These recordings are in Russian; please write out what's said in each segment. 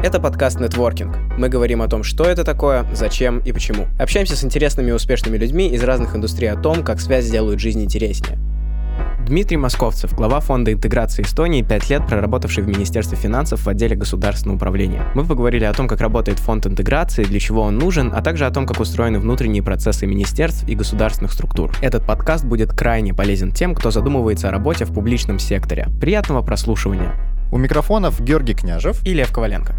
Это подкаст «Нетворкинг». Мы говорим о том, что это такое, зачем и почему. Общаемся с интересными и успешными людьми из разных индустрий о том, как связь делают жизнь интереснее. Дмитрий Московцев, глава Фонда интеграции Эстонии, 5 лет проработавший в Министерстве финансов в отделе государственного управления. Мы поговорили о том, как работает фонд интеграции, для чего он нужен, а также о том, как устроены внутренние процессы министерств и государственных структур. Этот подкаст будет крайне полезен тем, кто задумывается о работе в публичном секторе. Приятного прослушивания! У микрофонов Георгий Княжев и Лев Коваленко.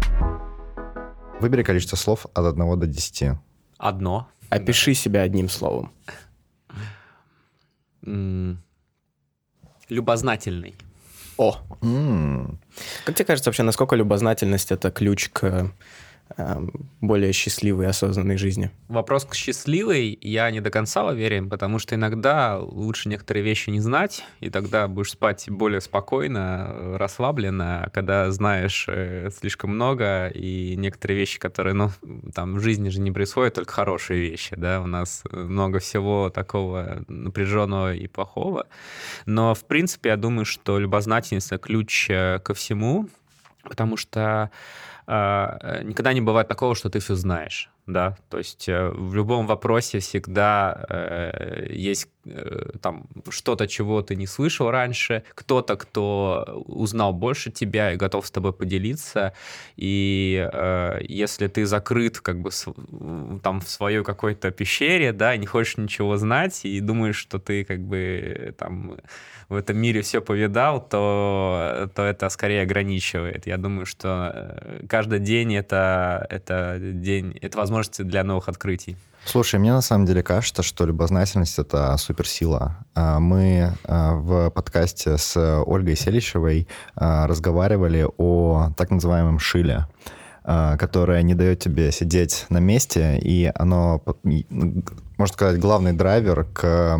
Выбери количество слов от 1 до 10. Одно. Опиши себя одним словом. Любознательный. О! Как тебе кажется вообще, насколько любознательность — это ключ к более счастливой осознанной жизни? Вопрос к счастливой я не до конца уверен, потому что иногда лучше некоторые вещи не знать, и тогда будешь спать более спокойно, расслабленно, а когда знаешь э, слишком много, и некоторые вещи, которые, ну, там в жизни же не происходят, только хорошие вещи, да, у нас много всего такого напряженного и плохого, но, в принципе, я думаю, что любознательность — ключ э, ко всему, потому что никогда не бывает такого, что ты все знаешь, да, то есть э, в любом вопросе всегда э, есть э, там что-то, чего ты не слышал раньше, кто-то, кто узнал больше тебя и готов с тобой поделиться, и э, если ты закрыт как бы с- там в своей какой-то пещере, да, и не хочешь ничего знать, и думаешь, что ты как бы там в этом мире все повидал, то, то это скорее ограничивает. Я думаю, что э, каждый день это, это день, это возможность для новых открытий. Слушай, мне на самом деле кажется, что любознательность — это суперсила. А, Мы а, в подкасте с Ольгой Селищевой а, разговаривали о так называемом шиле, которое не дает тебе сидеть на месте, и оно, можно сказать, главный драйвер к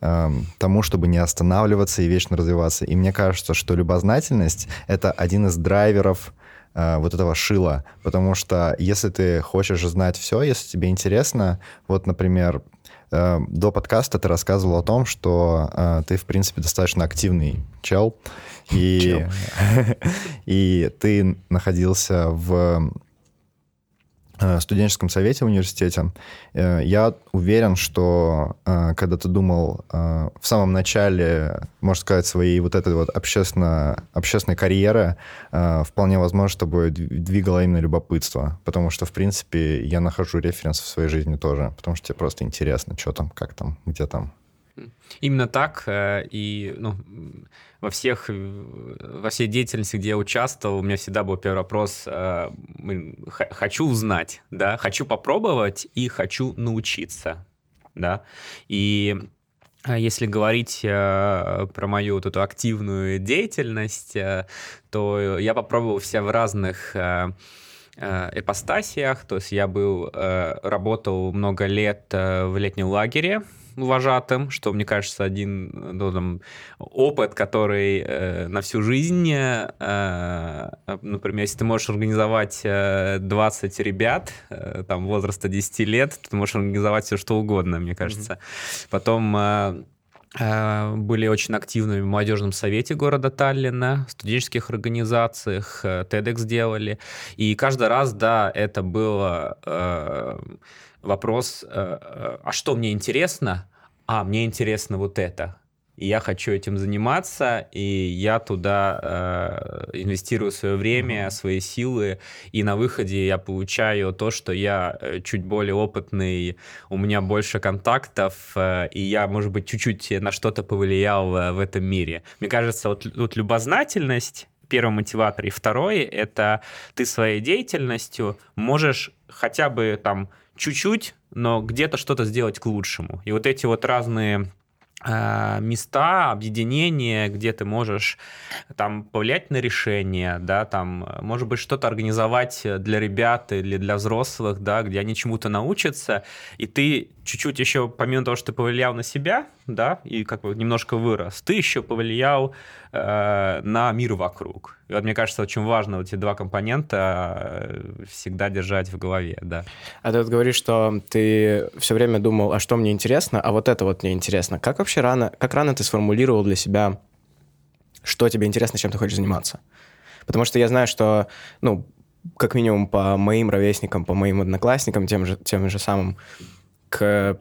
тому, чтобы не останавливаться и вечно развиваться. И мне кажется, что любознательность — это один из драйверов э, вот этого шила, потому что если ты хочешь знать все, если тебе интересно, вот, например, э, до подкаста ты рассказывал о том, что э, ты, в принципе, достаточно активный чел, и, и ты находился в студенческом совете в университете. Э, Я уверен, что э, когда ты думал э, в самом начале, можно сказать, своей вот этой вот общественно, общественной карьеры, э, вполне возможно, дв- двигало именно любопытство. Потому что, в принципе, я нахожу референс в своей жизни тоже. Потому что тебе просто интересно, что там, как там, где там. Именно так, э, и ну, во всех, э, во всей деятельности, где я участвовал, у меня всегда был первый вопрос, э, хочу узнать, да, хочу попробовать и хочу научиться, да, и а если говорить э, про мою вот эту активную деятельность, э, то я попробовал себя в разных э, э, ипостасиях. То есть я был, э, работал много лет э, в летнем лагере вожатым, что, мне кажется, один ну, там, опыт, который э, на всю жизнь, э, например, если ты можешь организовать э, 20 ребят, э, там, возраста 10 лет, ты можешь организовать все, что угодно, мне кажется. Потом э, э, были очень активными в молодежном совете города Таллина, в студенческих организациях, э, TEDx делали. И каждый раз, да, это было э, вопрос, э, э, а что мне интересно? А, мне интересно вот это. И я хочу этим заниматься, и я туда э, инвестирую свое время, свои силы, и на выходе я получаю то, что я э, чуть более опытный, у меня больше контактов, э, и я, может быть, чуть-чуть на что-то повлиял э, в этом мире. Мне кажется, вот тут любознательность первый мотиватор. И второй — это ты своей деятельностью можешь хотя бы там чуть-чуть, но где-то что-то сделать к лучшему. И вот эти вот разные э, места, объединения, где ты можешь там повлиять на решение, да, там, э, может быть, что-то организовать для ребят или для взрослых, да, где они чему-то научатся, и ты чуть-чуть еще, помимо того, что ты повлиял на себя, да, и как бы немножко вырос, ты еще повлиял э, на мир вокруг. И вот мне кажется, очень важно вот эти два компонента э, всегда держать в голове, да. А ты вот говоришь, что ты все время думал, а что мне интересно, а вот это вот мне интересно. Как вообще рано, как рано ты сформулировал для себя, что тебе интересно, чем ты хочешь заниматься? Потому что я знаю, что, ну, как минимум по моим ровесникам, по моим одноклассникам, тем же, тем же самым, к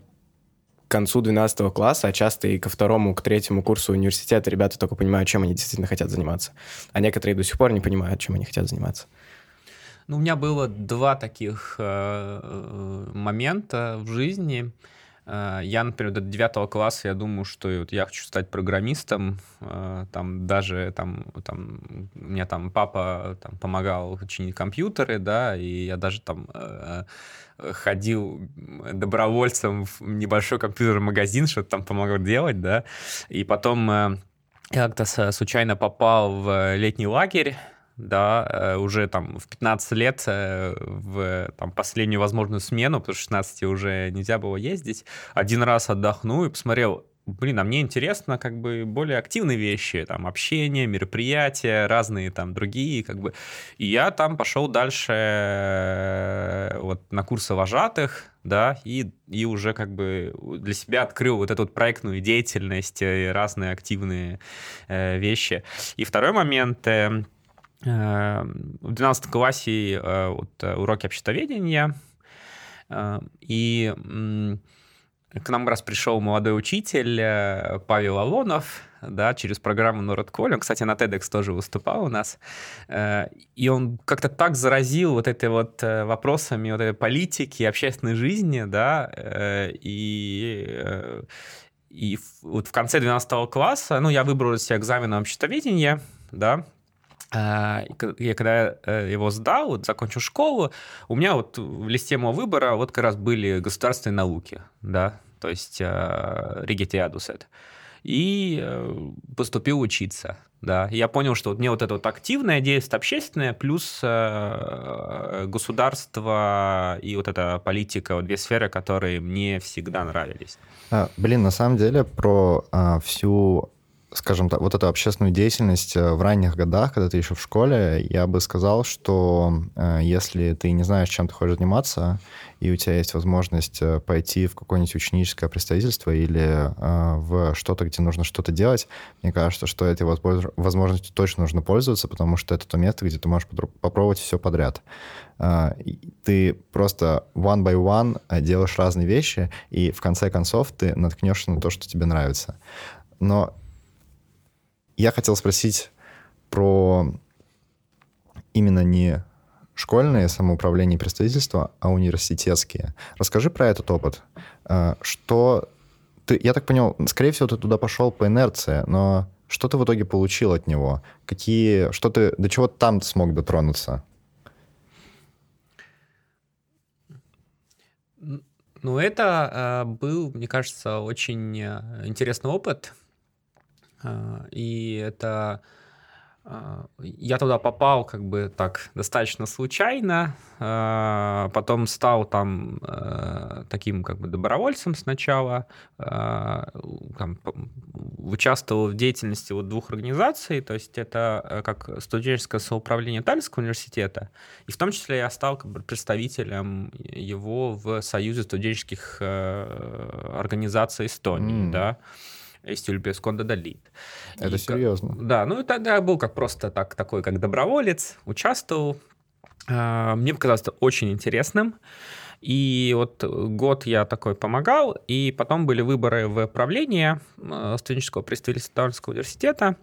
концу 12 класса, а часто и ко второму, к третьему курсу университета ребята только понимают, чем они действительно хотят заниматься. А некоторые до сих пор не понимают, чем они хотят заниматься. Ну, у меня было два таких э, э момента в жизни. Э, я, например, до 9 класса я думаю, что вот я хочу стать программистом. Э, там даже там, там у меня там папа там, помогал чинить компьютеры, да, и я даже там ходил добровольцем в небольшой компьютерный магазин, что-то там помогал делать, да. И потом я как-то случайно попал в летний лагерь да, э, уже там в 15 лет э, в там, последнюю возможную смену, потому что 16 уже нельзя было ездить, один раз отдохну и посмотрел, блин, а мне интересно как бы более активные вещи, там, общение, мероприятия, разные там другие, как бы. И я там пошел дальше э, вот на курсы вожатых, да, и, и уже как бы для себя открыл вот эту вот проектную деятельность, разные активные э, вещи. И второй момент, э, Эм, в 12 классе э, вот, э, уроки обществоведения, э, и к нам раз пришел молодой учитель Павел Алонов, да, через программу Нордколь. Он, кстати, на TEDx тоже выступал у нас. И он как-то так заразил вот этой вот вопросами вот этой политики, общественной жизни, да, и, и вот в конце 12 класса, ну, я выбрал себе экзамен на обществоведение, да, я когда э, его сдал, закончил школу, у меня вот в листе моего выбора вот как раз были государственные науки, да, то есть э, это. И э, поступил учиться, да. Я понял, что вот мне вот это вот активное действие общественное плюс государство и вот эта политика, вот две сферы, которые мне всегда нравились. А, блин, на самом деле про а, всю скажем так, вот эту общественную деятельность э, в ранних годах, когда ты еще в школе, я бы сказал, что э, если ты не знаешь, чем ты хочешь заниматься, и у тебя есть возможность э, пойти в какое-нибудь ученическое представительство или в что-то, где нужно что-то делать, мне кажется, что этой возможностью точно нужно пользоваться, потому что это то место, где ты можешь попробовать все подряд. Ты просто one by one делаешь разные вещи, и в конце концов ты наткнешься на то, что тебе нравится. Но я хотел спросить про именно не школьные самоуправление и представительства, а университетские. Расскажи про этот опыт. А, что ты, я так понял, скорее всего, ты туда пошел по инерции, но что ты в итоге получил от него? Какие, что ты, до чего там ты смог дотронуться? Ну, это э, был, мне кажется, очень э, интересный опыт. А, и это а, я туда попал как бы так достаточно случайно, а, потом стал там таким как бы добровольцем сначала, там, участвовал в деятельности вот двух организаций, то есть это э, как студенческое самоуправление Таллинского университета, и в том числе я стал как бы представителем его в Союзе студенческих э, организаций Эстонии, mm. да, Стюльпес Конда Далит. Это и, серьезно? Да, ну тогда я был как просто так, такой, как доброволец, участвовал. А, мне показалось это очень интересным. И вот год я такой помогал, и потом были выборы в правление э, студенческого представительства Таллинского университета.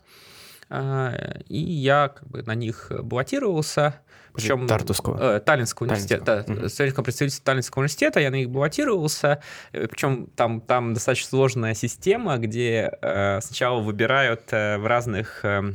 А, и я как бы на них баллотировался. Причем, Тартуского. Э, Таллинского университета. Таллинского. Да, студенческом представительстве Таллинского университета, я на них баллотировался. Э, Причем там, там достаточно сложная система, где э, сначала выбирают э, в разных э,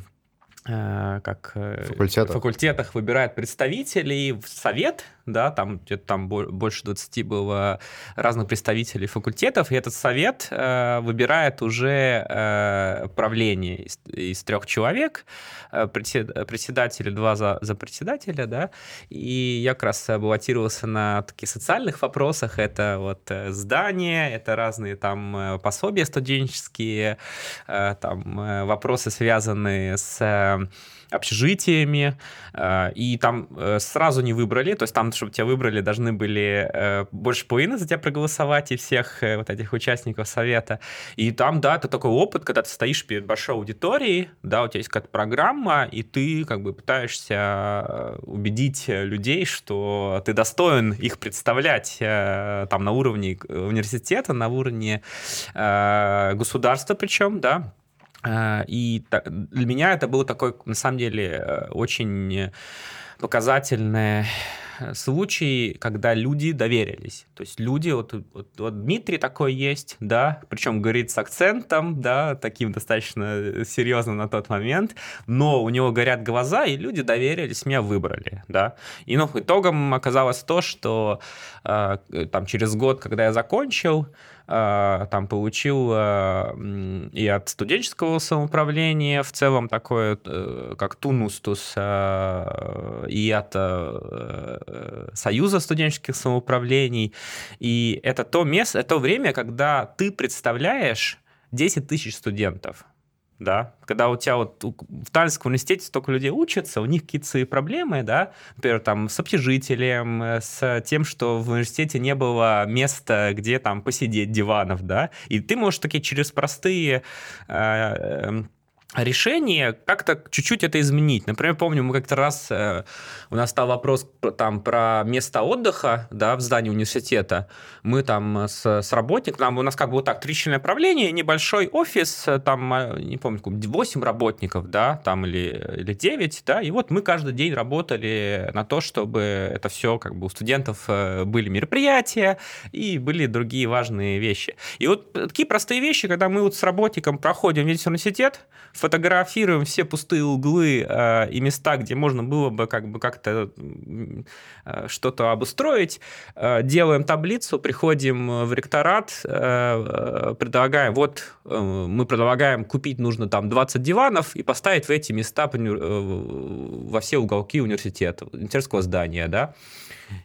э как факультетах. факультетах выбирают представителей в совет, да, там где-то там больше 20 было разных представителей факультетов, и этот совет э, выбирает уже э, правление из, из трех человек, э, председателя, два за, за председателя, да, и я как раз баллотировался на таких социальных вопросах, это вот э, здания, это разные там э, пособия студенческие, э, там э, вопросы, связанные с общежитиями, э, и там э, сразу не выбрали, то есть там, чтобы тебя выбрали, должны были э, больше половины за тебя проголосовать и всех вот этих участников совета. И там, да, это такой опыт, когда ты стоишь перед большой аудиторией, да, у тебя есть какая-то программа, и ты как бы пытаешься убедить людей, что ты достоин их представлять там на уровне университета, на уровне государства причем, да, и для меня это был такой, на самом деле, э, очень показательный случай, когда люди доверились. То есть люди, вот, вот, вот Дмитрий такой есть, да, причем говорит с акцентом, да, таким достаточно серьезным на тот момент, но у него горят глаза, и люди доверились, меня выбрали, да. И ну, итогом оказалось то, что э, там через год, когда я закончил, а, там получил а, и от студенческого самоуправления в целом такое, э, как тунустус, а, и от э, Союза студенческих самоуправлений. И это то место, это то время, когда ты представляешь 10 тысяч студентов да, когда у тебя вот в Таллинском университете столько людей учатся, у них какие-то свои проблемы, да, например, там с общежитием, э, с тем, что в университете не было места, где там посидеть, диванов, да, и ты можешь такие через простые э, эм, решение как-то чуть-чуть это изменить. Например, помню, мы как-то раз, э, у нас стал вопрос там про место отдыха, да, в здании университета. Мы там с, с работником, у нас как бы вот так, три направления, небольшой офис, э, там, э, не помню, 8 работников, да, там или, или 9, да, и вот мы каждый день работали на то, чтобы это все как бы у студентов были мероприятия и были другие важные вещи. И вот такие простые вещи, когда мы вот с работником проходим весь университет, фотографируем все пустые углы э, и места, где можно было бы как бы как-то э, что-то обустроить, э, делаем таблицу, приходим в ректорат, э, предлагаем, вот э, мы предлагаем купить нужно там 20 диванов и поставить в эти места э, во все уголки университета, университетского здания, да,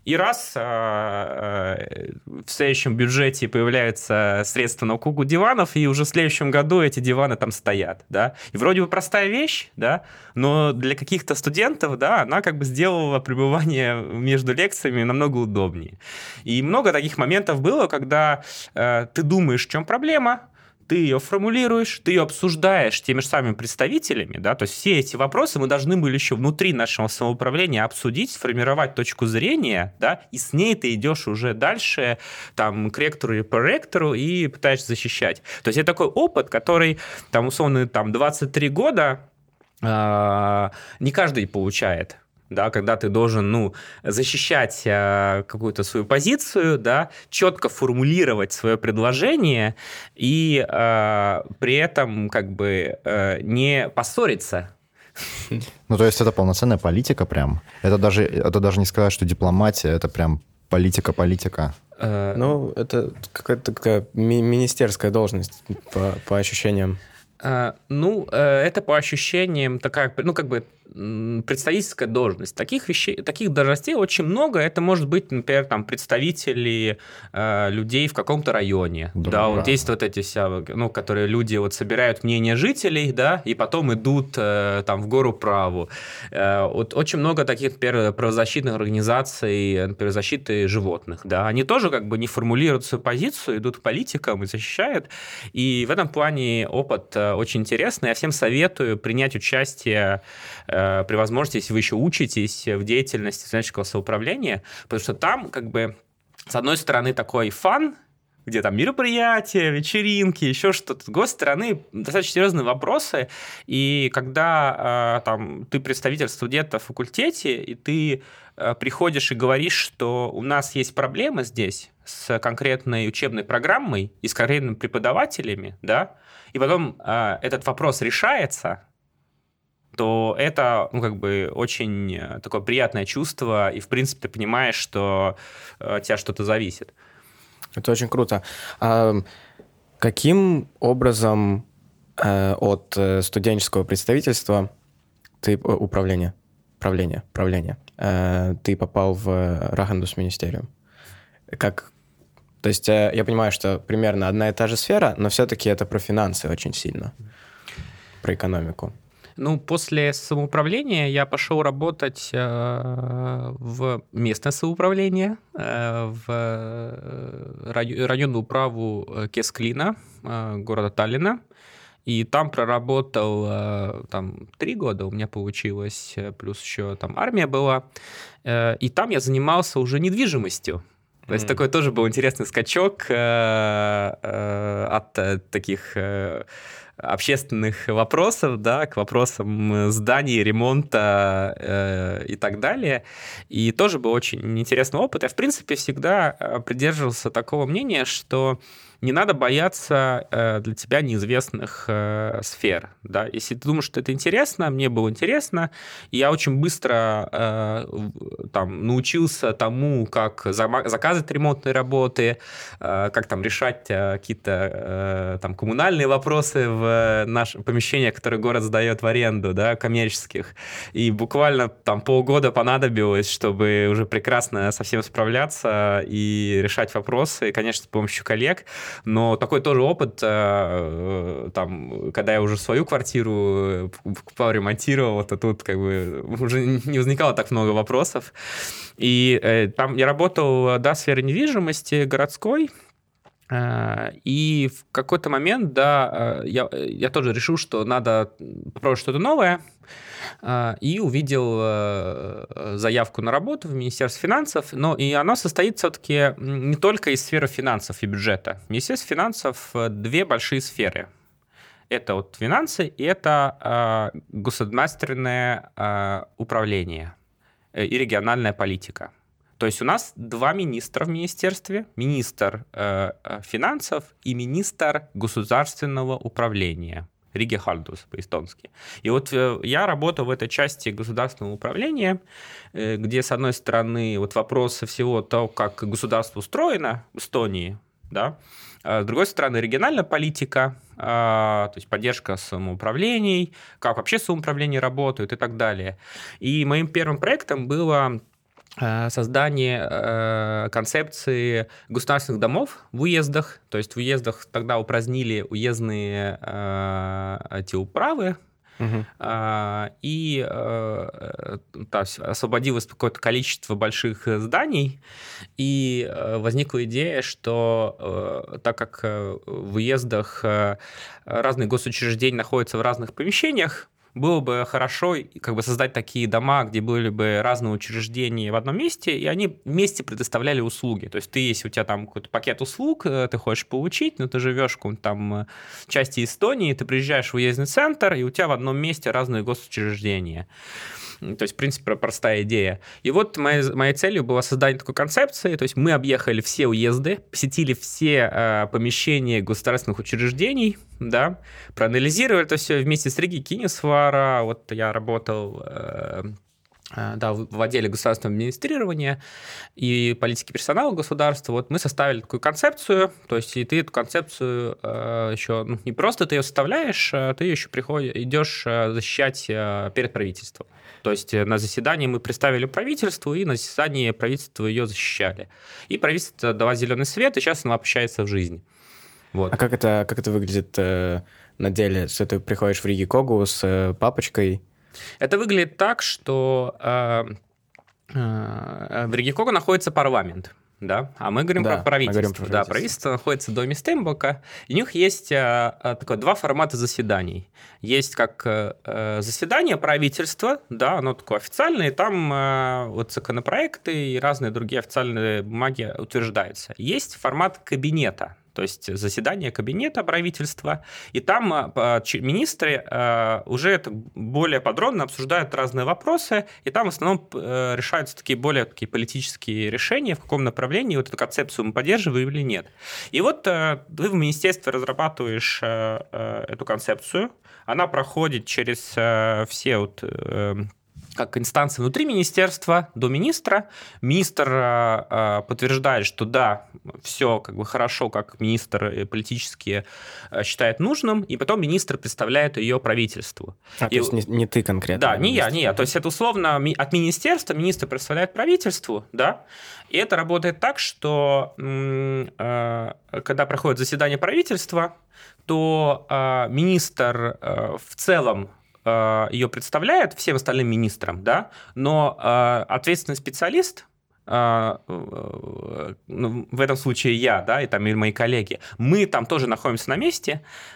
и раз а, а, в следующем бюджете появляются средства на кугу диванов, и уже в следующем году эти диваны там стоят, да. И вроде бы простая вещь, да, но для каких-то студентов, да, она как бы сделала пребывание между лекциями намного удобнее. И много таких моментов было, когда э, ты думаешь, в чем проблема, ты ее формулируешь, ты ее обсуждаешь теми же самыми представителями, да, то есть все эти вопросы мы должны были еще внутри нашего самоуправления обсудить, сформировать точку зрения, да, и с ней ты идешь уже дальше, там, к ректору или по ректору и пытаешься защищать. То есть это такой опыт, который, там, условно, там, 23 года, э, не каждый получает, да, когда ты должен, ну, защищать э, какую-то свою позицию, да, четко формулировать свое предложение и э, при этом как бы э, не поссориться. Ну, то есть это полноценная политика прям. Это даже, это даже не сказать, что дипломатия, это прям политика-политика. Э, ну, это какая-то такая ми- министерская должность по, по ощущениям. Uh, ну, uh, это по ощущениям такая, ну, как бы представительская должность. Таких вещей, таких должностей очень много. Это может быть, например, там представители э, людей в каком-то районе. Да, да вот есть вот эти вся, ну, которые люди вот собирают мнение жителей, да, и потом идут э, там в гору праву. Э, вот очень много таких, например, правозащитных организаций, например, защиты животных, да, они тоже как бы не формулируют свою позицию, идут к политикам и защищают. И в этом плане опыт э, очень интересный. Я всем советую принять участие Э, при возможности, если вы еще учитесь в деятельности студенческого самоуправления, потому что там как бы с одной стороны такой фан, где там мероприятия, вечеринки, еще что-то. С другой стороны, достаточно серьезные вопросы. И когда э, там, ты представитель студента в факультете, и ты э, приходишь и говоришь, что у нас есть проблемы здесь с конкретной учебной программой и с конкретными преподавателями, да, и потом э, этот вопрос решается, то это, ну, как бы, очень э, такое приятное чувство, и, в принципе, ты понимаешь, что э, от тебя что-то зависит. Это очень круто. А каким образом э, от студенческого представительства ты управление, правление, правление, э, ты попал в Рахандус Министериум? Как то есть я понимаю, что примерно одна и та же сфера, но все-таки это про финансы очень сильно, про экономику. Ну, после самоуправления я пошел работать э, в местное самоуправление, э, в э, районную управу э, Кесклина, э, города Таллина. И там проработал э, там три года у меня получилось, э, плюс еще там армия была. Э, и там я занимался уже недвижимостью. То есть mm. такой тоже был интересный скачок от таких общественных вопросов, да, к вопросам зданий, ремонта э, и так далее. И тоже был очень интересный опыт. Я, в принципе, всегда придерживался такого мнения, что не надо бояться э, для тебя неизвестных э, сфер. Да? Если ты думаешь, что это интересно, мне было интересно, и я очень быстро э, там, научился тому, как заказывать ремонтные работы, как там решать какие-то там, коммунальные вопросы в нашем помещении, которые город сдает в аренду, да, коммерческих. И буквально там полгода понадобилось, чтобы уже прекрасно со всем справляться и решать вопросы, конечно, с помощью коллег. Но такой тоже опыт, э, э, там, когда я уже свою квартиру покупал, ремонтировал, то тут как бы уже не возникало так много вопросов. И э, там я работал, да, в сфере недвижимости городской, и в какой-то момент, да, я, я тоже решил, что надо попробовать что-то новое, и увидел э, заявку на работу в Министерстве финансов, но и оно состоит все-таки не только из сферы финансов и бюджета. Министерство финансов э, две большие сферы. Это вот финансы и это э, государственное управление и региональная политика. То есть у нас два министра в министерстве, министр финансов и министр государственного управления. Риге Хальдус по-эстонски. И вот э, я работаю в этой части государственного управления, э, где, с одной стороны, вот вопросы всего того, как государство устроено в Эстонии, да, а с другой стороны, региональная политика, а, то есть поддержка самоуправлений, как вообще самоуправление работают и так далее. И моим первым проектом было создание э, концепции государственных домов в уездах. То есть в уездах тогда упразднили уездные э, эти управы, Угу. И да, освободилось какое-то количество больших зданий, и возникла идея, что так как в уездах разные госучреждения находятся в разных помещениях, было бы хорошо как бы создать такие дома, где были бы разные учреждения в одном месте, и они вместе предоставляли услуги. То есть ты, если у тебя там какой-то пакет услуг, э, ты хочешь получить, но ты живешь в каком-то там э, части Эстонии, ты приезжаешь в уездный центр, и у тебя в одном месте разные госучреждения. То есть, в принципе, простая идея. И вот моей, моей целью было создание такой концепции. То есть мы объехали все уезды, посетили все э, помещения государственных учреждений, да, проанализировали это все вместе с Риги Кинесвара. Вот я работал э, да, в отделе государственного администрирования и политики персонала государства, вот мы составили такую концепцию, то есть и ты эту концепцию э, еще, ну, не просто ты ее составляешь, а ты еще приходишь, идешь э, защищать э, перед правительством. То есть э, на заседании мы представили правительству, и на заседании правительства ее защищали. И правительство дало зеленый свет, и сейчас оно общается в жизнь. Вот. А как это, как это выглядит э, на деле? Что ты приходишь в Риги Когу с э, папочкой? Это выглядит так, что э, э, в Риги Когу находится парламент да, а мы говорим да, про правительство. Говорим про правительство. Да, правительство находится в доме Стембока, и у них есть а, такое, два формата заседаний. Есть как а, заседание правительства, да, оно такое официальное, и там а, вот законопроекты и разные другие официальные бумаги утверждаются. Есть формат кабинета, то есть заседание кабинета правительства, и там а, министры а, уже это более подробно обсуждают разные вопросы, и там в основном э, решаются такие более такие политические решения, в каком направлении вот эту концепцию мы поддерживаем или нет. И вот э, ты в министерстве разрабатываешь э, эту концепцию, она проходит через все вот как инстанция внутри министерства до министра. Министр э, подтверждает, что да, все как бы хорошо, как министр политически э, считает нужным, и потом министр представляет ее правительству. А, и, то есть не, не ты конкретно? Да, не я, не я. То есть это условно от министерства министр представляет правительству, да, и это работает так, что э, когда проходит заседание правительства, то э, министр э, в целом э, ее представляет всем остальным министрам, да, но э, ответственный специалист а, ну, в этом случае я, да, и там или мои коллеги, мы там тоже находимся на месте, и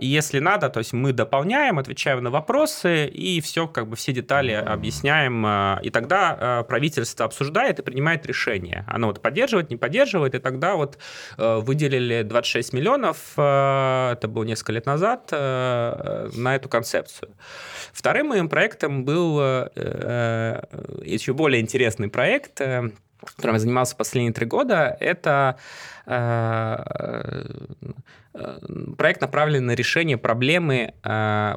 если надо, то есть мы дополняем, отвечаем на вопросы, и все, как бы все детали объясняем, а, и тогда правительство обсуждает и принимает решение. Оно вот поддерживает, не поддерживает, и тогда вот выделили 26 миллионов, это было несколько лет назад, на эту концепцию. Вторым моим проектом был еще более интересный проект, которым я занимался последние три года, это проект направлен на решение проблемы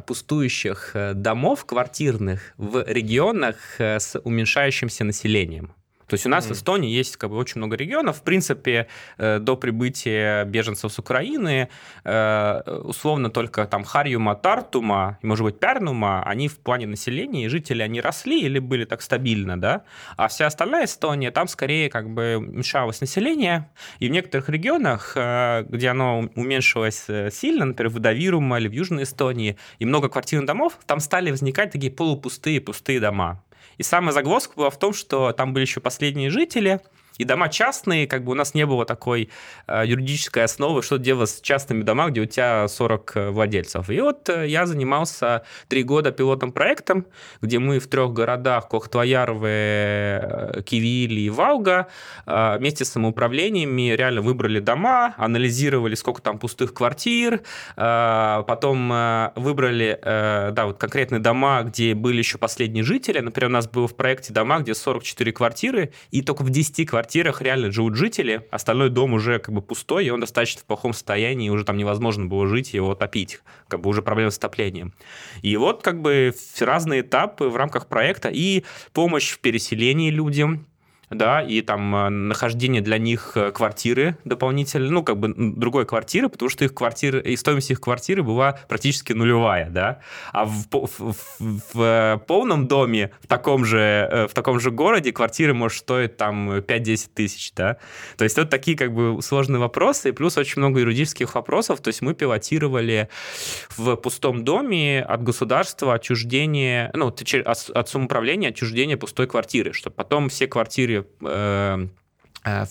пустующих домов квартирных в регионах с уменьшающимся населением. То есть у нас mm-hmm. в Эстонии есть как бы очень много регионов. В принципе, э, до прибытия беженцев с Украины э, условно только там Харьюма, Тартума и, может быть, Пярнума, они в плане населения и жители, они росли или были так стабильно, да? А вся остальная Эстония, там скорее как бы уменьшалось население. И в некоторых регионах, э, где оно уменьшилось сильно, например, в Давирума или в Южной Эстонии, и много квартирных домов, там стали возникать такие полупустые, пустые дома. И самая загвоздка была в том, что там были еще последние жители, и дома частные, как бы у нас не было такой э, юридической основы, что делать с частными домами, где у тебя 40 э, владельцев. И вот э, я занимался три года пилотным проектом, где мы в трех городах Кохтвоярве, Кивили и Валга вместе с самоуправлениями реально выбрали дома, анализировали, сколько там пустых квартир, потом выбрали, да, вот конкретные дома, где были еще последние жители. Например, у нас было в проекте дома, где 44 квартиры, и только в 10 квартирах квартирах реально живут жители, остальной дом уже как бы пустой, и он достаточно в плохом состоянии, уже там невозможно было жить его топить, как бы уже проблемы с отоплением. И вот как бы разные этапы в рамках проекта и помощь в переселении людям, да, и там э, нахождение для них э, квартиры дополнительно, ну, как бы другой квартиры, потому что их квартиры, и стоимость их квартиры была практически нулевая, да, а в, в, в, в полном доме, в таком же, э, в таком же городе квартиры может стоить там 5-10 тысяч, да, то есть вот такие как бы сложные вопросы, и плюс очень много юридических вопросов, то есть мы пилотировали в пустом доме от государства отчуждение, ну, от, от самоуправления отчуждение пустой квартиры, чтобы потом все квартиры э, э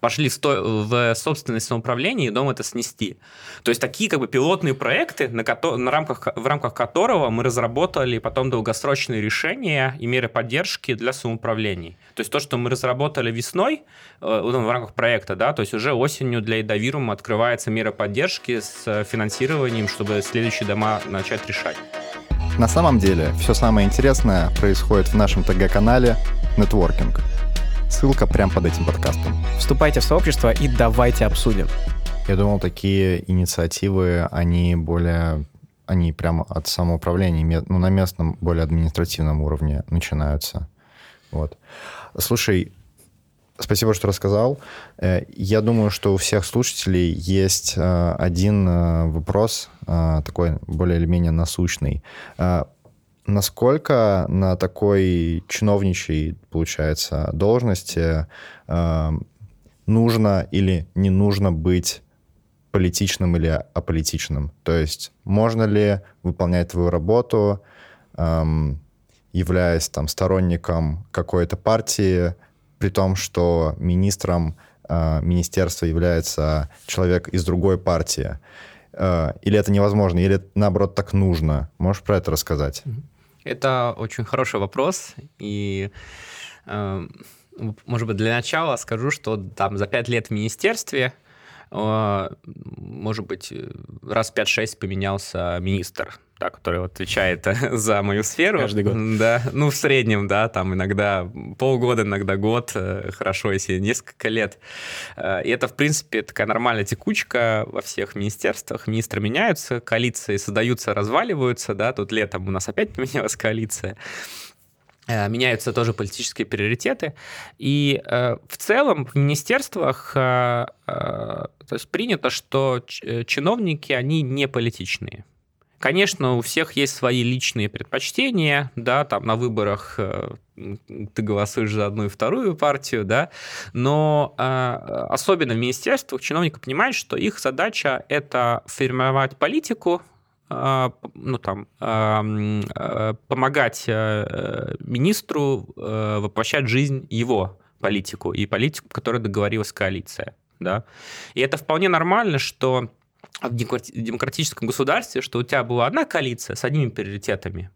пошли в, собственное самоуправление и дом это снести. То есть такие как бы пилотные проекты, на, ко- на рамках, в рамках которого мы разработали потом долгосрочные решения и меры поддержки для самоуправлений. То есть то, что мы разработали весной э, в рамках проекта, да, то есть уже осенью для Эдовирума открывается мера поддержки с финансированием, чтобы следующие дома начать решать. На самом деле, все самое интересное происходит в нашем ТГ-канале «Нетворкинг». Ссылка прямо под этим подкастом. Вступайте в сообщество и давайте обсудим. Я думал, такие инициативы, они более они прямо от самоуправления, ну, на местном, более административном уровне начинаются. Вот. Слушай, Спасибо, что рассказал. Э, я думаю, что у всех слушателей есть э, один э, вопрос, такой более или менее насущный. Насколько на такой чиновничьей, получается, должности нужно или не нужно быть политичным или аполитичным? То есть можно ли выполнять твою работу, являясь там сторонником какой-то партии, при том, что министром э, министерства является человек из другой партии? Э, или это невозможно, или наоборот так нужно? Можешь про это рассказать? Это очень хороший вопрос, и э, может быть, для начала скажу, что там за пять лет в министерстве, э, может быть, раз 5-6 поменялся министр да, который отвечает за мою сферу. Каждый год. Да, ну, в среднем, да, там иногда полгода, иногда год, э, хорошо, если несколько лет. Э, и это, в принципе, такая нормальная текучка во всех министерствах. Министры меняются, коалиции создаются, разваливаются, да, тут летом у нас опять поменялась коалиция э, меняются тоже политические приоритеты. И э, в целом в министерствах э, э, то есть принято, что чиновники, они не политичные. Конечно, у всех есть свои личные предпочтения, да, там на выборах э, ты голосуешь за одну и вторую партию, да, но э, особенно в министерствах чиновники понимают, что их задача это формировать политику ну, там, помогать министру воплощать жизнь его политику и политику, которую договорилась коалиция. Да? И это вполне нормально, что в демократическом государстве, что у тебя была одна коалиция с одними приоритетами,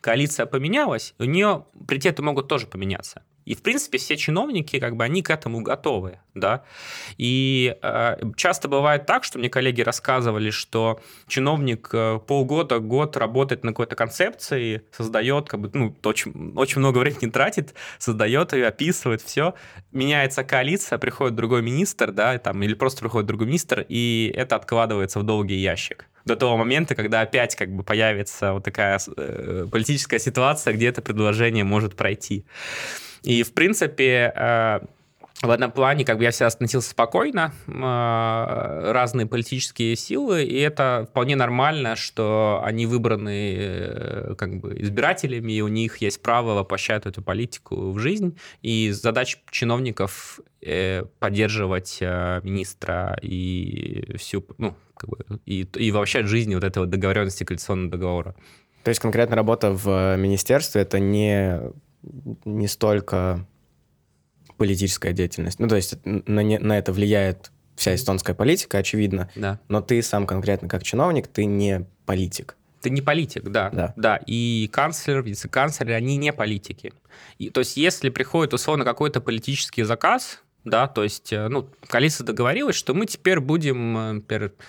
коалиция поменялась, у нее приоритеты могут тоже поменяться. И, в принципе, все чиновники, как бы, они к этому готовы, да. И э, часто бывает так, что мне коллеги рассказывали, что чиновник э, полгода, год работает на какой-то концепции, создает, как бы, ну, очень, очень много времени тратит, создает ее, описывает все, меняется коалиция, приходит другой министр, да, там, или просто приходит другой министр, и это откладывается в долгий ящик до того момента, когда опять как бы появится вот такая э, политическая ситуация, где это предложение может пройти. И, в принципе, э, в этом плане как бы я всегда относился спокойно, э, разные политические силы, и это вполне нормально, что они выбраны э, как бы избирателями, и у них есть право воплощать эту политику в жизнь, и задача чиновников поддерживать министра и всю, ну, как бы, и, и вообще жизнь вот этой вот договоренности коалиционного договора. То есть конкретно работа в министерстве это не не столько политическая деятельность. Ну, то есть на, не, на это влияет вся эстонская политика, очевидно. Да. Но ты сам конкретно как чиновник, ты не политик. Ты не политик, да. Да. да. И канцлер, вице-канцлер, они не политики. И, то есть если приходит, условно, какой-то политический заказ, да, то есть, э, ну, коалиция договорилась, что мы теперь будем, э, например, а,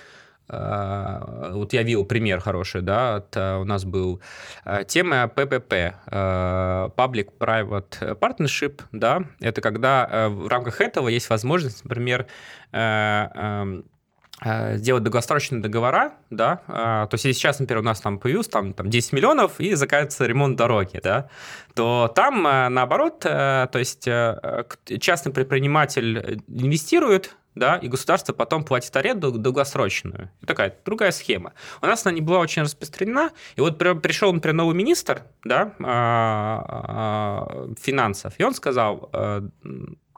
вот я видел пример хороший, да, это у нас был а, тема ППП, а, Public Private Partnership, да, это когда в рамках этого есть возможность, например, сделать долгосрочные договора, да, то есть если сейчас, например, у нас там появился там, там 10 миллионов и заказывается ремонт дороги, да, то там наоборот, то есть частный предприниматель инвестирует, да, и государство потом платит аренду долгосрочную. Такая другая схема. У нас она не была очень распространена, и вот пришел, например, новый министр, да, а, а, финансов, и он сказал, э,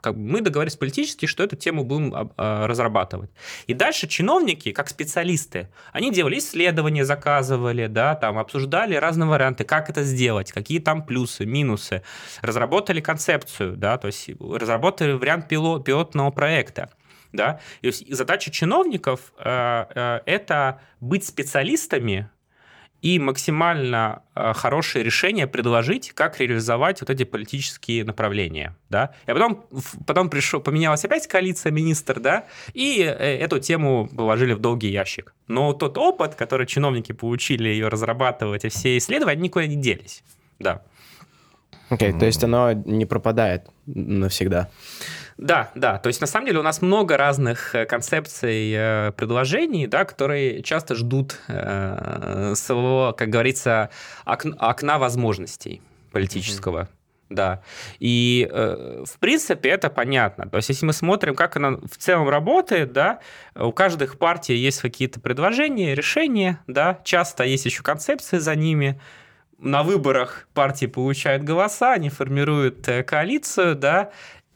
как бы мы договорились политически, что эту тему будем а, разрабатывать. И дальше чиновники, как специалисты, они делали исследования, заказывали, да, там обсуждали разные варианты, как это сделать, какие там плюсы, минусы, разработали концепцию, да, то есть разработали вариант пилотного проекта да, и задача чиновников э, э, это быть специалистами и максимально э, хорошее решение предложить, как реализовать вот эти политические направления, да. И потом, потом пришел, поменялась опять коалиция министр, да, и эту тему положили в долгий ящик. Но тот опыт, который чиновники получили ее разрабатывать, и все исследования, они никуда не делись, да. Окей, okay, то есть оно не пропадает навсегда. Да, да. То есть на самом деле у нас много разных э, концепций э, предложений, да, которые часто ждут э, своего, как говорится, окна, окна возможностей политического. Mm-hmm. Да. И, э, в принципе, это понятно. То есть, если мы смотрим, как она в целом работает, да, у каждых партий есть какие-то предложения, решения, да, часто есть еще концепции за ними. На выборах партии получают голоса, они формируют э, коалицию, да,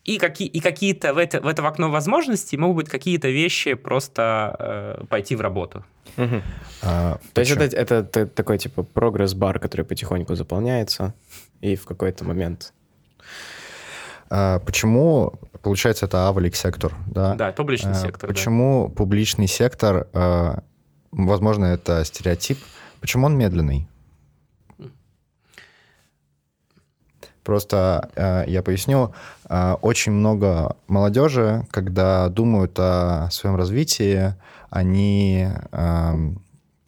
и, какие, и какие-то в это, в это окно возможностей могут быть какие-то вещи просто э, пойти в работу. Угу. А, То есть это, это, это такой типа прогресс-бар, который потихоньку заполняется, и в какой-то момент а, Почему, получается, это авалик сектор, да? Да, публичный а, сектор. Почему да. публичный сектор, возможно, это стереотип, почему он медленный? Просто э, я поясню, э, очень много молодежи, когда думают о своем развитии, они э,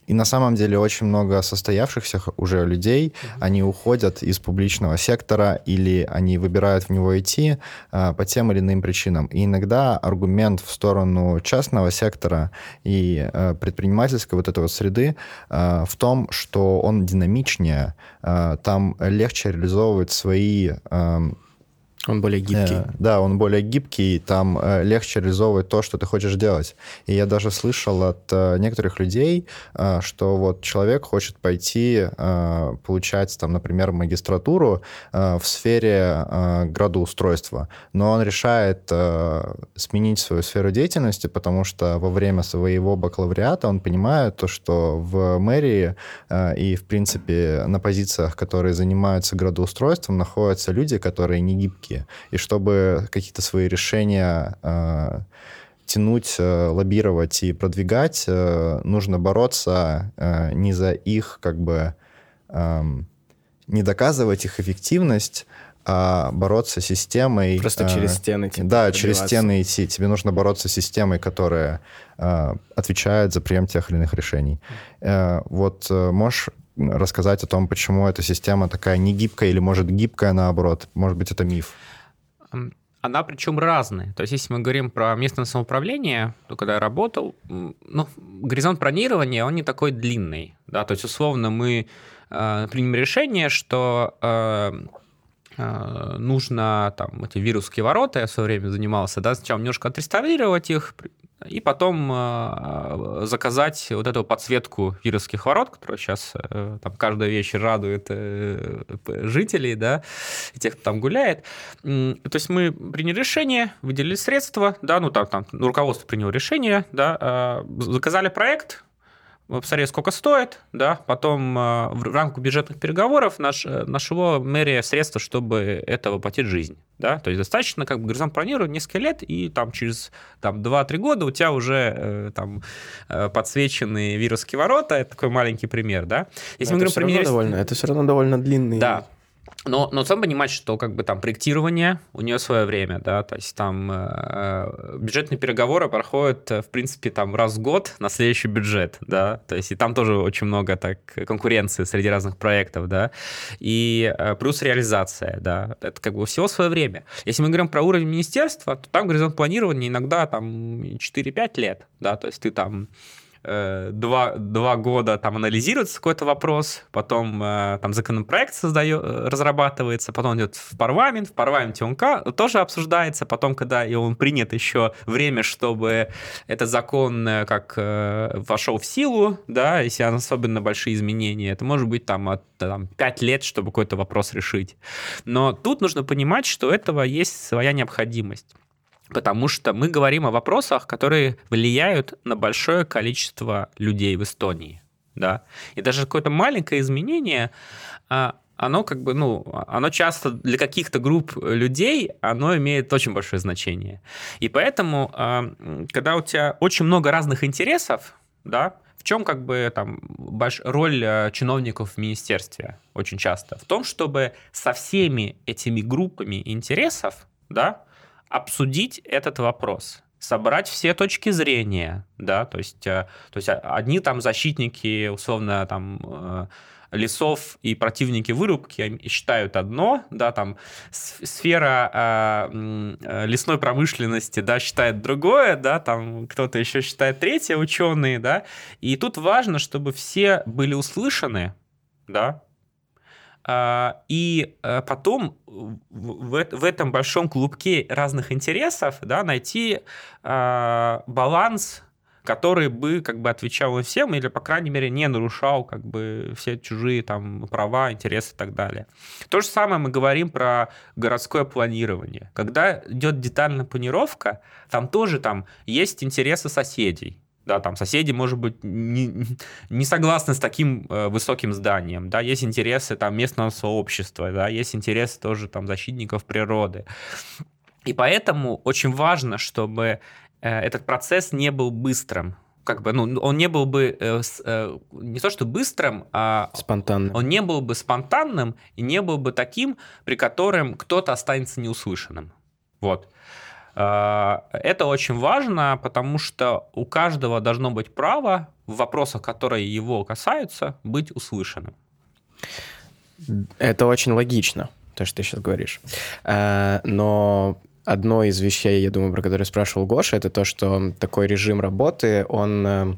и на самом деле очень много состоявшихся уже людей, mm-hmm. они уходят из публичного сектора или они выбирают в него идти а, по тем или иным причинам. И иногда аргумент в сторону частного сектора и а, предпринимательской вот этой вот среды а, в том, что он динамичнее, а, там легче реализовывать свои... А, Он более гибкий. Э, да, он более гибкий, там э, легче реализовывать то, что ты хочешь делать. И я даже слышал от э, некоторых людей, э, что вот человек хочет пойти э, получать, там, например, магистратуру э, в сфере э, градоустройства, но он решает э, сменить свою сферу деятельности, потому что во время своего бакалавриата он понимает то, что в мэрии э, и, в принципе, на позициях, которые занимаются градоустройством, находятся люди, которые не гибкие и чтобы какие-то свои решения э, тянуть, э, лоббировать и продвигать, э, нужно бороться э, не за их, как бы, э, не доказывать их эффективность, а бороться с системой... Просто э, через стены. Типа, да, через стены идти. Тебе нужно бороться с системой, которая э, отвечает за прием тех или иных решений. Э, вот э, можешь рассказать о том, почему эта система такая негибкая или, может, гибкая наоборот? Может быть, это миф? Она причем разная. То есть, если мы говорим про местное самоуправление, то когда я работал, ну, горизонт планирования, он не такой длинный. Да? То есть, условно, мы э, примем решение, что э, э, нужно там эти вирусские ворота, я в свое время занимался, да, сначала немножко отреставрировать их, и потом э, заказать вот эту подсветку вировских ворот, которая сейчас э, там каждый вечер радует э, жителей, да, тех, кто там гуляет. То есть мы приняли решение, выделили средства, да, ну там, там руководство приняло решение, да, заказали проект, посмотрели, сколько стоит, да, потом э, в рамках бюджетных переговоров наш, э, нашло мэрия средства, чтобы это воплотить в жизнь, да, то есть достаточно как бы горизонт планирует несколько лет, и там через там, 2-3 года у тебя уже э, там подсвеченные вирусские ворота, это такой маленький пример, да. Если мы говорим про пример... довольно, это все равно довольно длинный да, но, но сам понимать, что как бы там проектирование, у нее свое время, да, то есть там э, бюджетные переговоры проходят, в принципе, там раз в год на следующий бюджет, да, то есть и там тоже очень много так конкуренции среди разных проектов, да, и э, плюс реализация, да, это как бы всего свое время. Если мы говорим про уровень министерства, то там горизонт планирования иногда там 4-5 лет, да, то есть ты там Э, два, два года там анализируется какой-то вопрос, потом э, там законопроект создает, э, разрабатывается, потом идет в парламент, в парламенте он тоже обсуждается, потом, когда и он принят, еще время, чтобы этот закон как вошел в силу, да, если особенно большие изменения, это может быть там от там, 5 лет, чтобы какой-то вопрос решить. Но тут нужно понимать, что этого есть своя необходимость потому что мы говорим о вопросах, которые влияют на большое количество людей в Эстонии. Да? И даже какое-то маленькое изменение, а, оно как бы, ну, оно часто для каких-то групп людей, оно имеет очень большое значение. И поэтому, а, когда у тебя очень много разных интересов, да, в чем как бы там больш... роль а, чиновников в министерстве очень часто? В том, чтобы со всеми этими группами интересов, да, обсудить этот вопрос собрать все точки зрения, да, то есть, э, то есть одни там защитники, условно, там, э, лесов и противники вырубки считают одно, да, там сфера э, лесной промышленности, да, считает другое, да, там кто-то еще считает третье, ученые, да, и тут важно, чтобы все были услышаны, да, а, и э, потом в этом большом клубке разных интересов да, найти а, баланс который бы как бы отвечал всем или, по крайней мере, не нарушал как бы все чужие там права, интересы и так далее. То же самое мы говорим про городское планирование. Когда идет детальная планировка, там тоже там есть интересы соседей да, там соседи, может быть, не, не согласны с таким э, высоким зданием, да, есть интересы там местного сообщества, да, есть интересы тоже там защитников природы. И поэтому очень важно, чтобы э, этот процесс не был быстрым, как бы, ну, он не был бы э, э, не то что быстрым, а спонтанным. Он не был бы спонтанным и не был бы таким, при котором кто-то останется неуслышанным. Вот. Это очень важно, потому что у каждого должно быть право в вопросах, которые его касаются, быть услышанным. Это очень логично, то, что ты сейчас говоришь. А, но одно из вещей, я думаю, про которые спрашивал Гоша, это то, что такой режим работы, он э,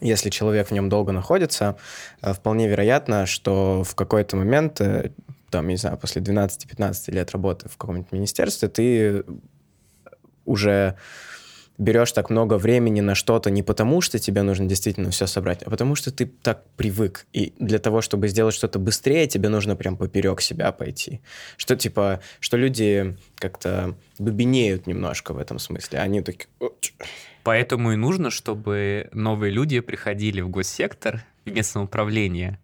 если человек в нем долго находится, э, вполне вероятно, что в какой-то момент э, там, не знаю, после 12-15 лет работы в каком-нибудь министерстве, ты уже берешь так много времени на что-то не потому, что тебе нужно действительно все собрать, а потому что ты так привык. И для того, чтобы сделать что-то быстрее, тебе нужно прям поперек себя пойти. Что типа, что люди как-то дубинеют немножко в этом смысле. Они такие... Поэтому и нужно, чтобы новые люди приходили в госсектор, в местное управление,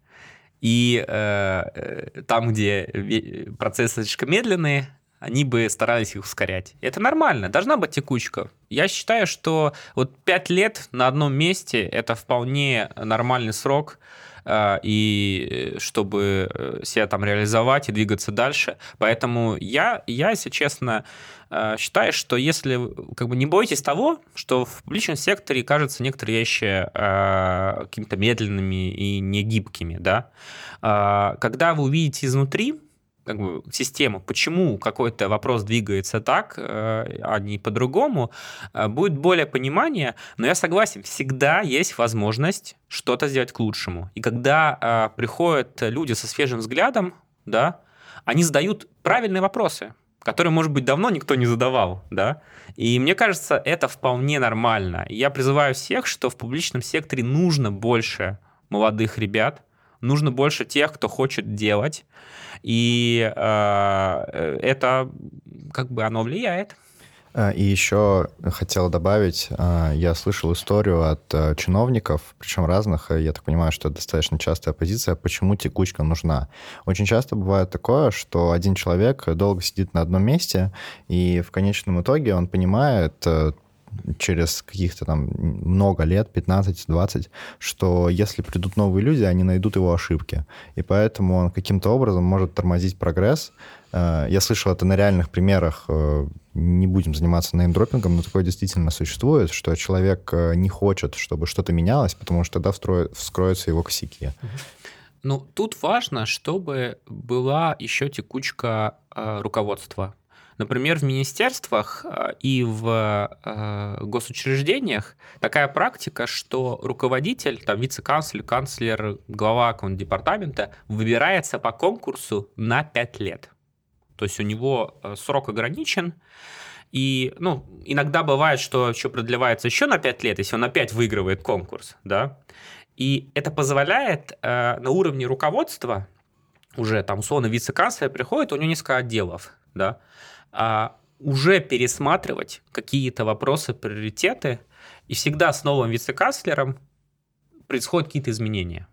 и э, э там, где процессы слишком медленные, они бы старались их ускорять. Это нормально, должна быть текучка. Я считаю, что вот пять лет на одном месте – это вполне нормальный срок, э, и чтобы э, себя там реализовать и двигаться дальше. Поэтому я, я если честно, э, считаю, что если как бы не бойтесь того, что в публичном секторе кажется некоторые вещи какими-то медленными и негибкими, да, когда вы увидите изнутри, как бы, систему, почему какой-то вопрос двигается так, э, а не по-другому, э, будет более понимание. Но я согласен, всегда есть возможность что-то сделать к лучшему. И когда э, приходят люди со свежим взглядом, да, они задают правильные вопросы, которые, может быть, давно никто не задавал, да. И мне кажется, это вполне нормально. Я призываю всех, что в публичном секторе нужно больше молодых ребят, нужно больше тех, кто хочет делать, и э, это как бы оно влияет. А, и еще хотел добавить, а, я слышал историю от э, чиновников, причем разных, я так понимаю, что это достаточно частая позиция, почему текучка нужна. Очень часто бывает такое, что один человек долго сидит на одном месте, и в конечном итоге он понимает э, через каких-то там много лет, 15-20, что если придут новые люди, они найдут его ошибки. И поэтому он каким-то образом может тормозить прогресс. Э, я слышал это на реальных примерах, э, не будем заниматься неймдропингом, но такое действительно существует, что человек э, не хочет, чтобы что-то менялось, потому что тогда вскроются его косяки. Ну, тут важно, чтобы была еще текучка э, руководства Например, в министерствах э, и в э, госучреждениях такая практика, что руководитель, там вице-канцлер, канцлер, глава департамента выбирается по конкурсу на 5 лет. То есть у него э, срок ограничен, и, ну, иногда бывает, что еще продлевается еще на 5 лет, если он опять выигрывает конкурс, да. И это позволяет э, на уровне руководства уже там условно вице-канцлер приходит, у него несколько отделов, да, а, уже пересматривать какие-то вопросы, приоритеты, и всегда с новым вице-канцлером происходят какие-то изменения.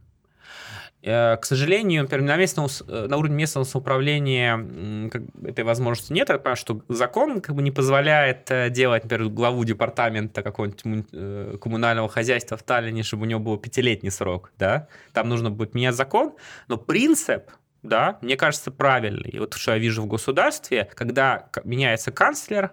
Э, к сожалению, например, на, местном, э, на уровне местного самоуправления этой возможности нет. Я понимаю, что закон как бы не позволяет э, делать, например, главу департамента какого-нибудь коммунального хозяйства в Таллине, чтобы у него был пятилетний срок. Да? Там нужно будет менять закон, но принцип да, мне кажется, правильный. И вот что я вижу в государстве, когда меняется канцлер,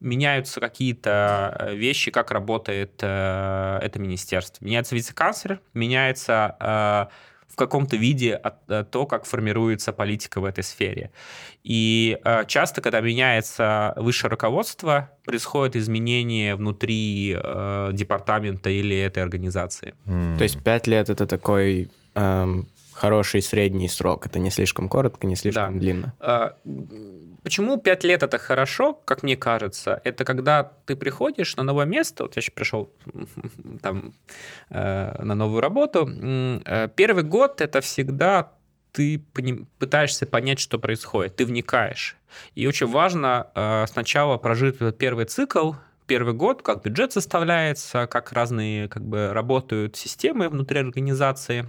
меняются какие-то э, вещи, как работает э, это министерство. Меняется вице-канцлер, меняется э, в каком-то виде э, то, как формируется политика в этой сфере. И э, часто, когда меняется высшее руководство, происходят изменения внутри э, департамента или этой организации. Mm. То есть пять лет это такой эм, хороший средний срок. Это не слишком коротко, не слишком да. длинно. А, почему 5 лет это хорошо, как мне кажется? Это когда ты приходишь на новое место, вот я сейчас пришел там э, на новую работу, э, первый год это всегда ты пытаешься понять, что происходит, ты вникаешь. И очень важно э, сначала прожить этот первый цикл, первый год, как бюджет составляется, как разные как бы работают системы внутри организации,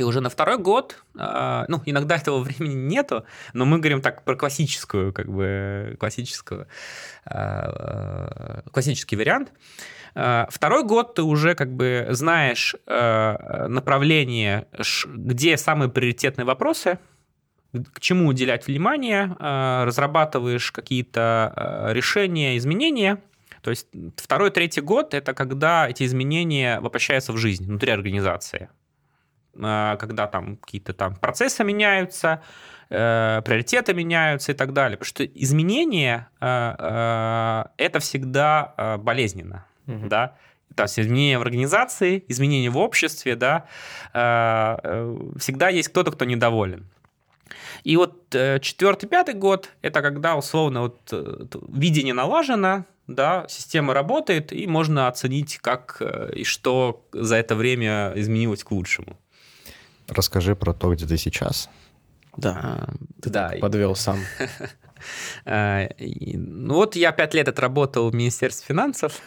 и уже на второй год, а, ну, иногда этого времени нету, но мы говорим так про классическую, как бы, классическую, а, классический вариант. А, второй год ты уже как бы знаешь направление, где самые приоритетные вопросы, к чему уделять внимание, разрабатываешь какие-то решения, изменения. То есть второй, третий год – это когда эти изменения воплощаются в жизнь внутри организации. Э, когда там какие-то там процессы меняются, э, приоритеты меняются и так далее. Потому что изменения э, это всегда болезненно, угу. да. То есть изменения в организации, изменения в обществе, да, всегда есть кто-то, кто недоволен. И вот четвертый-пятый год – это когда условно вот видение налажено, да, система работает, и можно оценить, как и что за это время изменилось к лучшему. Расскажи про то, где ты сейчас. Да, ты да. подвел сам. Ну вот я пять лет отработал в Министерстве финансов,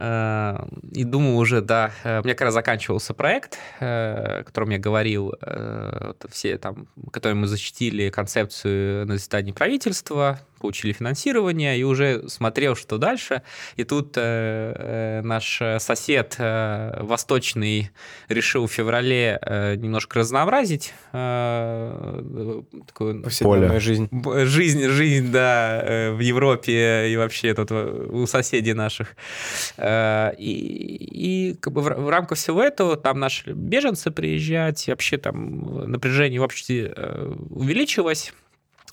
Э, и думаю уже, да, э, у меня как раз заканчивался проект, э, о котором я говорил, все там, которые мы защитили концепцию на заседании правительства, получили финансирование, и уже смотрел, что дальше. И тут э, наш сосед э, восточный решил в феврале э, немножко разнообразить э, такую Поле. жизнь. Жизнь, жизнь, да, в Европе и вообще тут у соседей наших. Э, и, и как бы в, в рамках всего этого там наши беженцы приезжать, вообще там напряжение в обществе э, увеличилось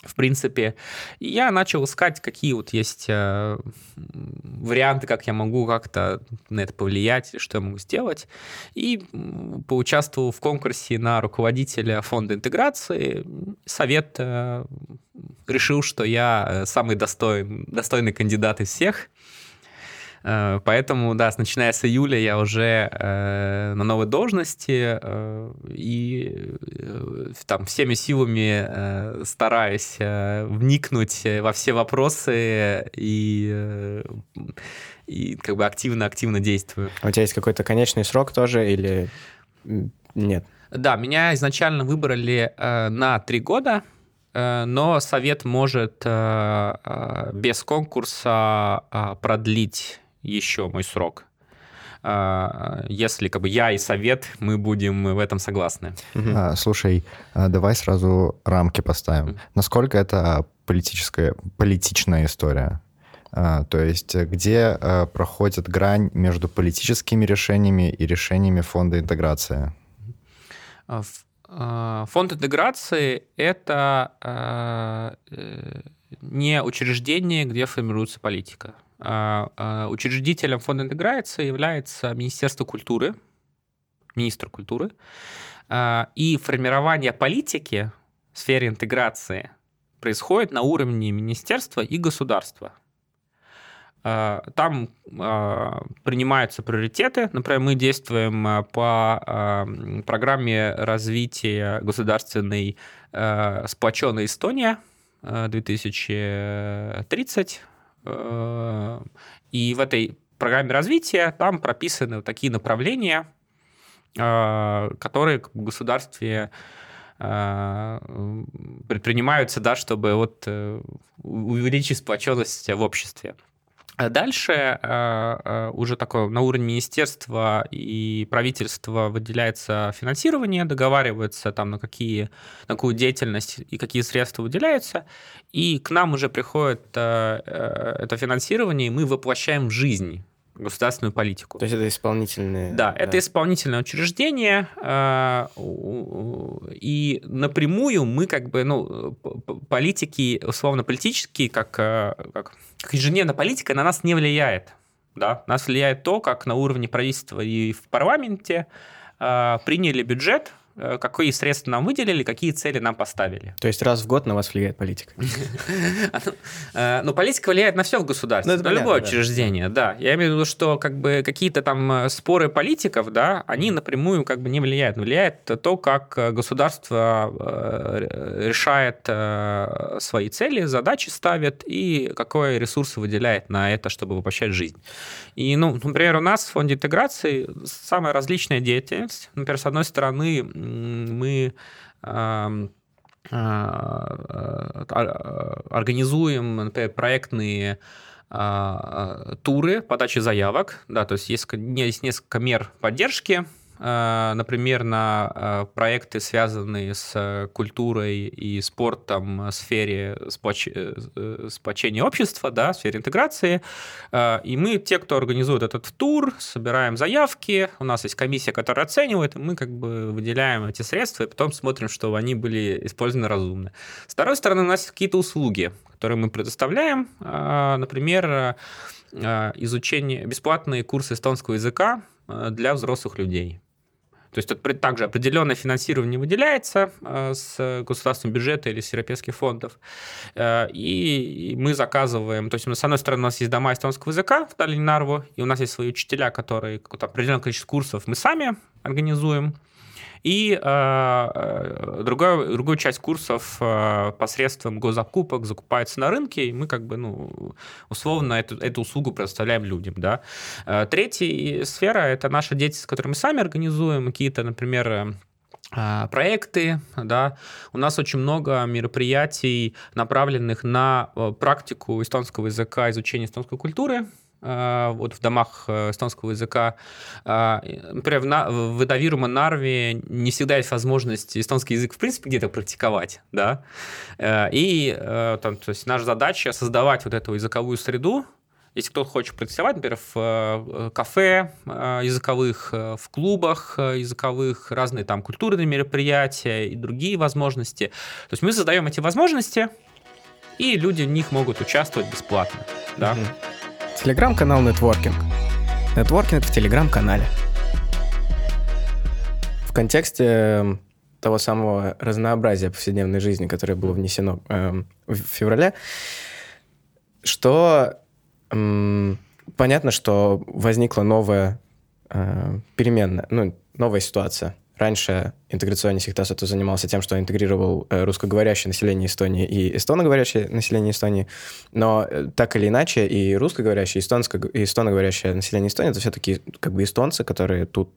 в принципе. Я начал искать, какие вот есть э, варианты, как я могу как-то на это повлиять, что я могу сделать. И поучаствовал в конкурсе на руководителя фонда интеграции. Совет э, решил, что я э, самый достойный, достойный кандидат из всех. Э, поэтому, да, начиная с июля я уже э, на новой должности э, и там всеми силами стараюсь вникнуть во все вопросы и, и как бы активно-активно действую. А у тебя есть какой-то конечный срок тоже или нет? Да, меня изначально выбрали э, на три года, э, но совет может э, без конкурса продлить еще мой срок а, если как бы я и совет, мы будем в этом согласны. А, слушай, а, давай сразу рамки поставим. Насколько это политическая, политичная история? А, то есть где а, проходит грань между политическими решениями и решениями фонда интеграции? Фонд интеграции — это э, не учреждение, где формируется политика. А, а, учредителем фонда интеграции является Министерство культуры, министр культуры, а, и формирование политики в сфере интеграции происходит на уровне министерства и государства. Там принимаются приоритеты. Например, мы действуем по программе развития государственной сплоченной Эстония 2030 Э, и в этой программе развития там прописаны вот такие направления, э, которые в государстве э, предпринимаются, да, чтобы вот увеличить сплоченность в обществе. А дальше э, э, уже такое на уровне министерства и правительства выделяется финансирование, договариваются там на какие на какую деятельность и какие средства выделяются, и к нам уже приходит это финансирование, и мы воплощаем в жизнь государственную политику. То есть это исполнительное... Да, да. это исполнительное учреждение, и напрямую мы как бы, ну, политики, условно политические, как, как как ежедневная политика на нас не влияет. Да? Нас влияет то, как на уровне правительства и в парламенте э, приняли бюджет, Э, какие средства нам выделили, какие цели нам поставили. То есть раз в год на вас влияет политика? Э, ну, политика влияет на все в государстве, ну, на любое учреждение, да. Я имею в виду, что как бы какие-то там э, споры политиков, да, они напрямую как бы не влияют. Влияет то, как государство решает свои цели, задачи ставит и какой ресурсы выделяет на это, чтобы воплощать жизнь. И, ну, например, у нас в фонде интеграции самая различная деятельность. Например, с одной стороны, мы а, организуем, например, проектные а, туры, подачи заявок, да, то есть есть, есть несколько мер поддержки, например, на э, проекты, связанные с культурой и спортом в сфере сплоч... Э, сплочения общества, да, в сфере интеграции. И мы, те, кто организует этот тур, собираем заявки, у нас есть комиссия, которая оценивает, и мы как бы выделяем эти средства, и потом смотрим, чтобы они были использованы разумно. С второй стороны, у нас есть какие-то услуги, которые мы предоставляем. Например, изучение, бесплатные курсы эстонского языка для взрослых людей. То есть тут также определенное финансирование выделяется э, с государственного бюджета или с европейских фондов, э, и мы заказываем, то есть, с одной стороны, у нас есть дома эстонского языка в Таллине Нарву, и у нас есть свои учителя, которые какое-то определенное количество курсов мы сами организуем, и э, э, другая, другую часть курсов э, посредством госзакупок закупается на рынке, и мы как бы, ну, условно эту, эту услугу предоставляем людям, да. Э, третья сфера – это наша деятельность, которую мы сами организуем, какие-то, например, э, а, проекты, да, у нас очень много мероприятий, направленных на э, практику эстонского языка, изучение эстонской культуры, Э, вот в домах э, эстонского языка. Э, например, в Эдавирума Нарве не всегда есть возможность эстонский язык в принципе где-то практиковать, да, и там, то есть наша задача создавать вот эту языковую среду, если кто-то хочет практиковать, например, в кафе языковых, в клубах языковых, разные там культурные мероприятия и другие возможности. То есть мы создаем эти возможности, и люди в них могут участвовать бесплатно. Да? Mm-hmm. Телеграм-канал Нетворкинг. Нетворкинг в Телеграм-канале. В контексте эм, того самого разнообразия повседневной жизни, которое было внесено э, в феврале, что э, понятно, что возникла новая э, переменная, ну, новая ситуация – Раньше интеграционный Сихтасату занимался тем, что интегрировал э, русскоговорящее население Эстонии и эстоноговорящее население Эстонии, но э, так или иначе и русскоговорящее, и, и эстоноговорящее население Эстонии — это все-таки как бы эстонцы, которые тут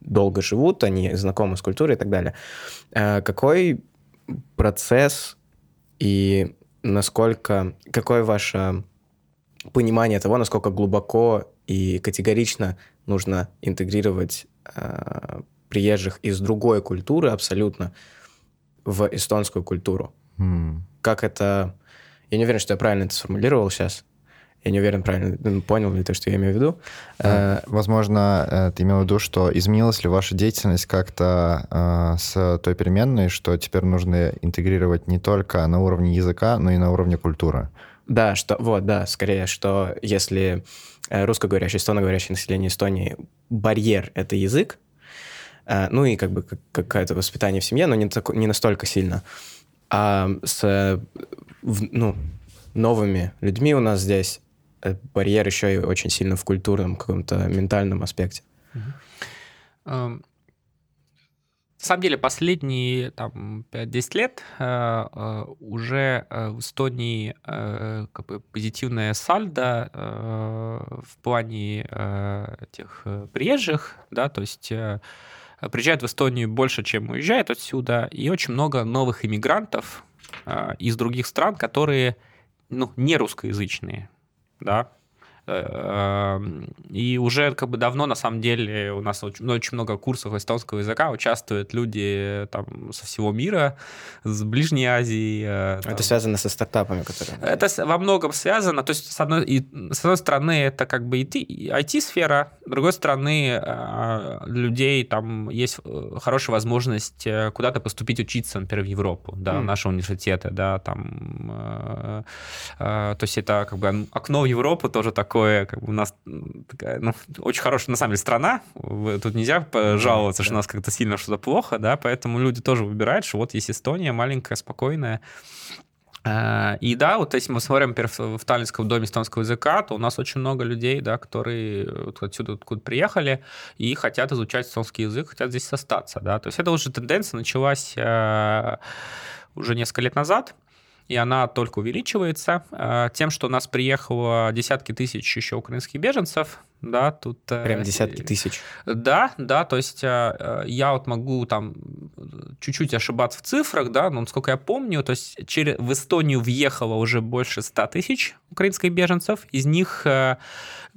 долго живут, они знакомы с культурой и так далее. Э, какой процесс и насколько, какое ваше понимание того, насколько глубоко и категорично нужно интегрировать приезжих из другой культуры абсолютно в эстонскую культуру. Mm. Как это... Я не уверен, что я правильно это сформулировал сейчас. Я не уверен, правильно ну, понял ли то, что я имею в виду. А, возможно, э, ты имел в виду, что изменилась ли ваша деятельность как-то э, с той переменной, что теперь нужно интегрировать не только на уровне языка, но и на уровне культуры. Да, что вот, да, скорее, что если русскоговорящее, эстоноговорящее население Эстонии барьер — это язык, Э, ну и как бы какое-то воспитание в семье, но не, так, не настолько сильно. А с ну, новыми людьми у нас здесь э, барьер еще и очень сильно в культурном каком-то ментальном аспекте. На самом деле, последние там, 5-10 лет э, уже в Эстонии как бы позитивная сальдо в плане тех приезжих, да, то есть приезжают в Эстонию больше, чем уезжают отсюда, и очень много новых иммигрантов э, из других стран, которые ну, не русскоязычные, да, и уже как бы давно, на самом деле, у нас очень, ну, очень много курсов эстонского языка, участвуют люди там со всего мира, с Ближней Азии. Э, там. Это связано со стартапами, которые... Это во многом связано. То есть, с одной, и, с одной стороны, это как бы IT-сфера, с другой стороны, э, людей там есть э, хорошая возможность куда-то поступить учиться, например, в Европу, да, mm. наши университеты, да, там... То есть, это как бы окно в Европу тоже такое такое, как бы у нас такая, ну, очень хорошая, на самом деле, страна. Тут нельзя жаловаться, да, что да. у нас как-то сильно что-то плохо, да, поэтому люди тоже выбирают, что вот есть Эстония, маленькая, спокойная. А, и да, вот если мы смотрим, например, в Таллинском доме эстонского языка, то у нас очень много людей, да, которые вот отсюда откуда приехали и хотят изучать эстонский язык, хотят здесь остаться, да. То есть это уже тенденция началась а, уже несколько лет назад и она только увеличивается э, тем, что у нас приехало десятки тысяч еще украинских беженцев, да, тут... Э, Прям десятки тысяч. Да, да, то есть э, я вот могу там чуть-чуть ошибаться в цифрах, да, но насколько я помню, то есть через, в Эстонию въехало уже больше 100 тысяч украинских беженцев, из них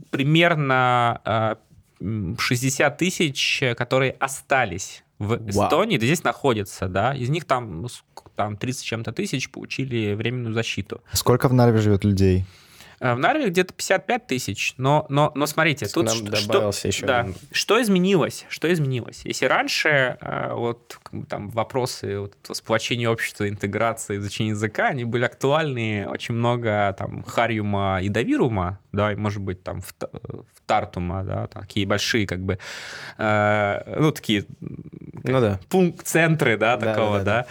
примерно 60 тысяч, которые остались в Эстонии, да здесь находятся, да, из них там, ну, там 30 чем-то тысяч получили временную защиту. Сколько в Нарве живет людей? В Нарве где-то 55 тысяч, но, но, но смотрите, тут Нам что, добавился что, еще да, один. что изменилось? Что изменилось? Если раньше э, вот там вопросы вот, сплочения общества, интеграции, изучения языка, они были актуальны, очень много там хариума и давирума, да, и, может быть, там в, в тартума, да, такие большие как бы, э, ну, такие Ну да. пункт центры, да, Да, такого, да, да.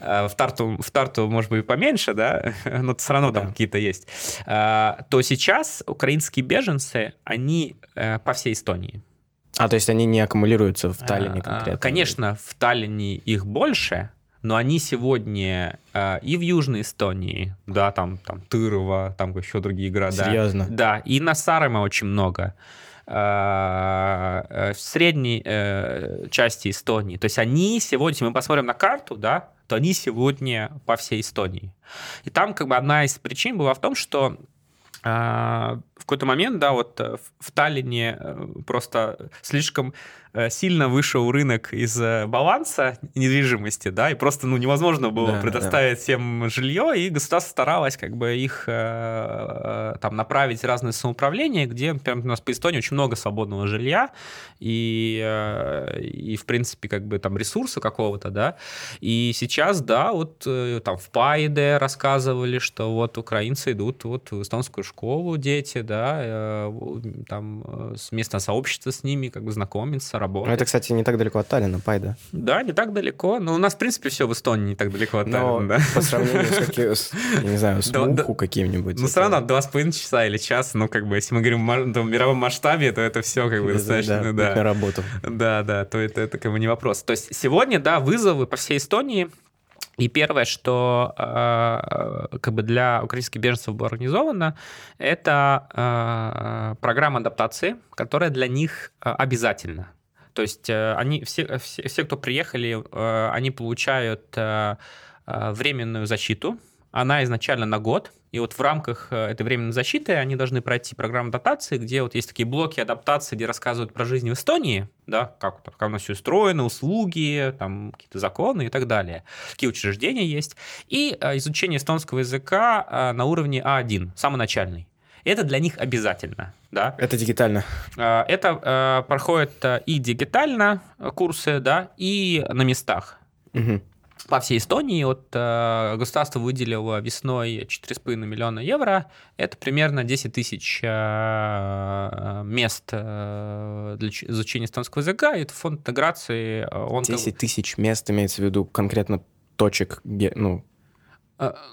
да. Э, В Тарту, в Тарту, может быть, поменьше, да, но все равно там Да. какие-то есть. То сейчас украинские беженцы, они э, по всей Эстонии. А, то есть они не аккумулируются в Таллине А, конкретно? Конечно, в Таллине их больше, но они сегодня э, и в Южной Эстонии, да, там, там Тырова, там еще другие города. Серьезно? Да, и на Сарема очень много. Э, В средней э, части Эстонии. То есть они сегодня, если мы посмотрим на карту, да, то они сегодня по всей Эстонии. И там как бы одна из причин была в том, что в какой-то момент, да, вот э, в- Таллине э, просто слишком сильно вышел рынок из э, баланса недвижимости, да, и просто, ну, невозможно было Да, предоставить всем жилье, и государство старалось как бы их э, э, там направить в разные самоуправления, где, например, у нас по Эстонии очень много свободного жилья, и, э, и в принципе, как бы там ресурса какого-то, да, и сейчас, да, вот э, там в Пайде рассказывали, что вот украинцы идут вот в эстонскую школу, дети, да, э, там э, с местное сообщество с ними как бы знакомиться, Ну, работать. это, кстати, не так далеко от Таллина, Пайда. Да, не так далеко, но у нас, в принципе, все в Эстонии не так далеко от Но Таллина, да. по сравнению с, я не знаю, с. Муху каким-нибудь. Ну, все равно два с половиной часа или час, ну, как бы, если мы говорим в мировом масштабе, то это все, как бы, достаточно, да, на работу. Да, да, то это, это как бы не вопрос. То есть сегодня, да, вызовы по всей Эстонии. И первое, что э, как бы для украинских беженцев было организовано, это э, программа адаптации, которая для них обязательна. То есть э, они все, все, все, кто приехали, э, они получают э, э, временную защиту. Она изначально на год. И вот в рамках э, этой временной защиты они должны пройти программу адаптации, где вот есть такие блоки адаптации, где рассказывают про жизнь в Эстонии, да, как, как нас все устроено, услуги, там какие-то законы и так далее, какие учреждения есть. И э, изучение эстонского языка э, на уровне А1, самый начальный. Это для них обязательно, да. Это дигитально. Э, Это э, проходит э, и дигитально курсы, да, и на местах Мгм. по всей Эстонии. Вот э, государство выделило весной 4,5 миллиона евро. Это примерно 10 тысяч э, мест э, для изучения эстонского языка. И это фонд интеграции. Он как бы- 10 тысяч мест имеется в виду конкретно точек, где, ну,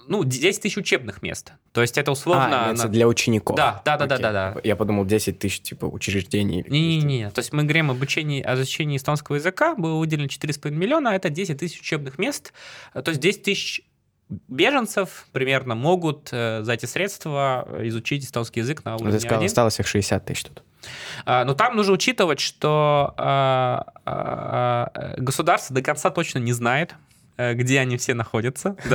ну, 10 тысяч учебных мест. То есть это условно... а, на- для учеников. Да, да, да, да, Окей. да, да. Я подумал, 10 тысяч, типа, учреждений. Не-не-не, то есть мы говорим об обучении, о изучении эстонского языка, было выделено 4,5 миллиона, а это 10 тысяч учебных мест, Э, то есть 10 тысяч беженцев примерно могут э, за эти средства э, изучить эстонский язык на уровне ты сказал, 1. осталось их 60 тысяч тут. А, Но там нужно учитывать, что а, а, а, государство до конца точно не знает, э, где они все находятся.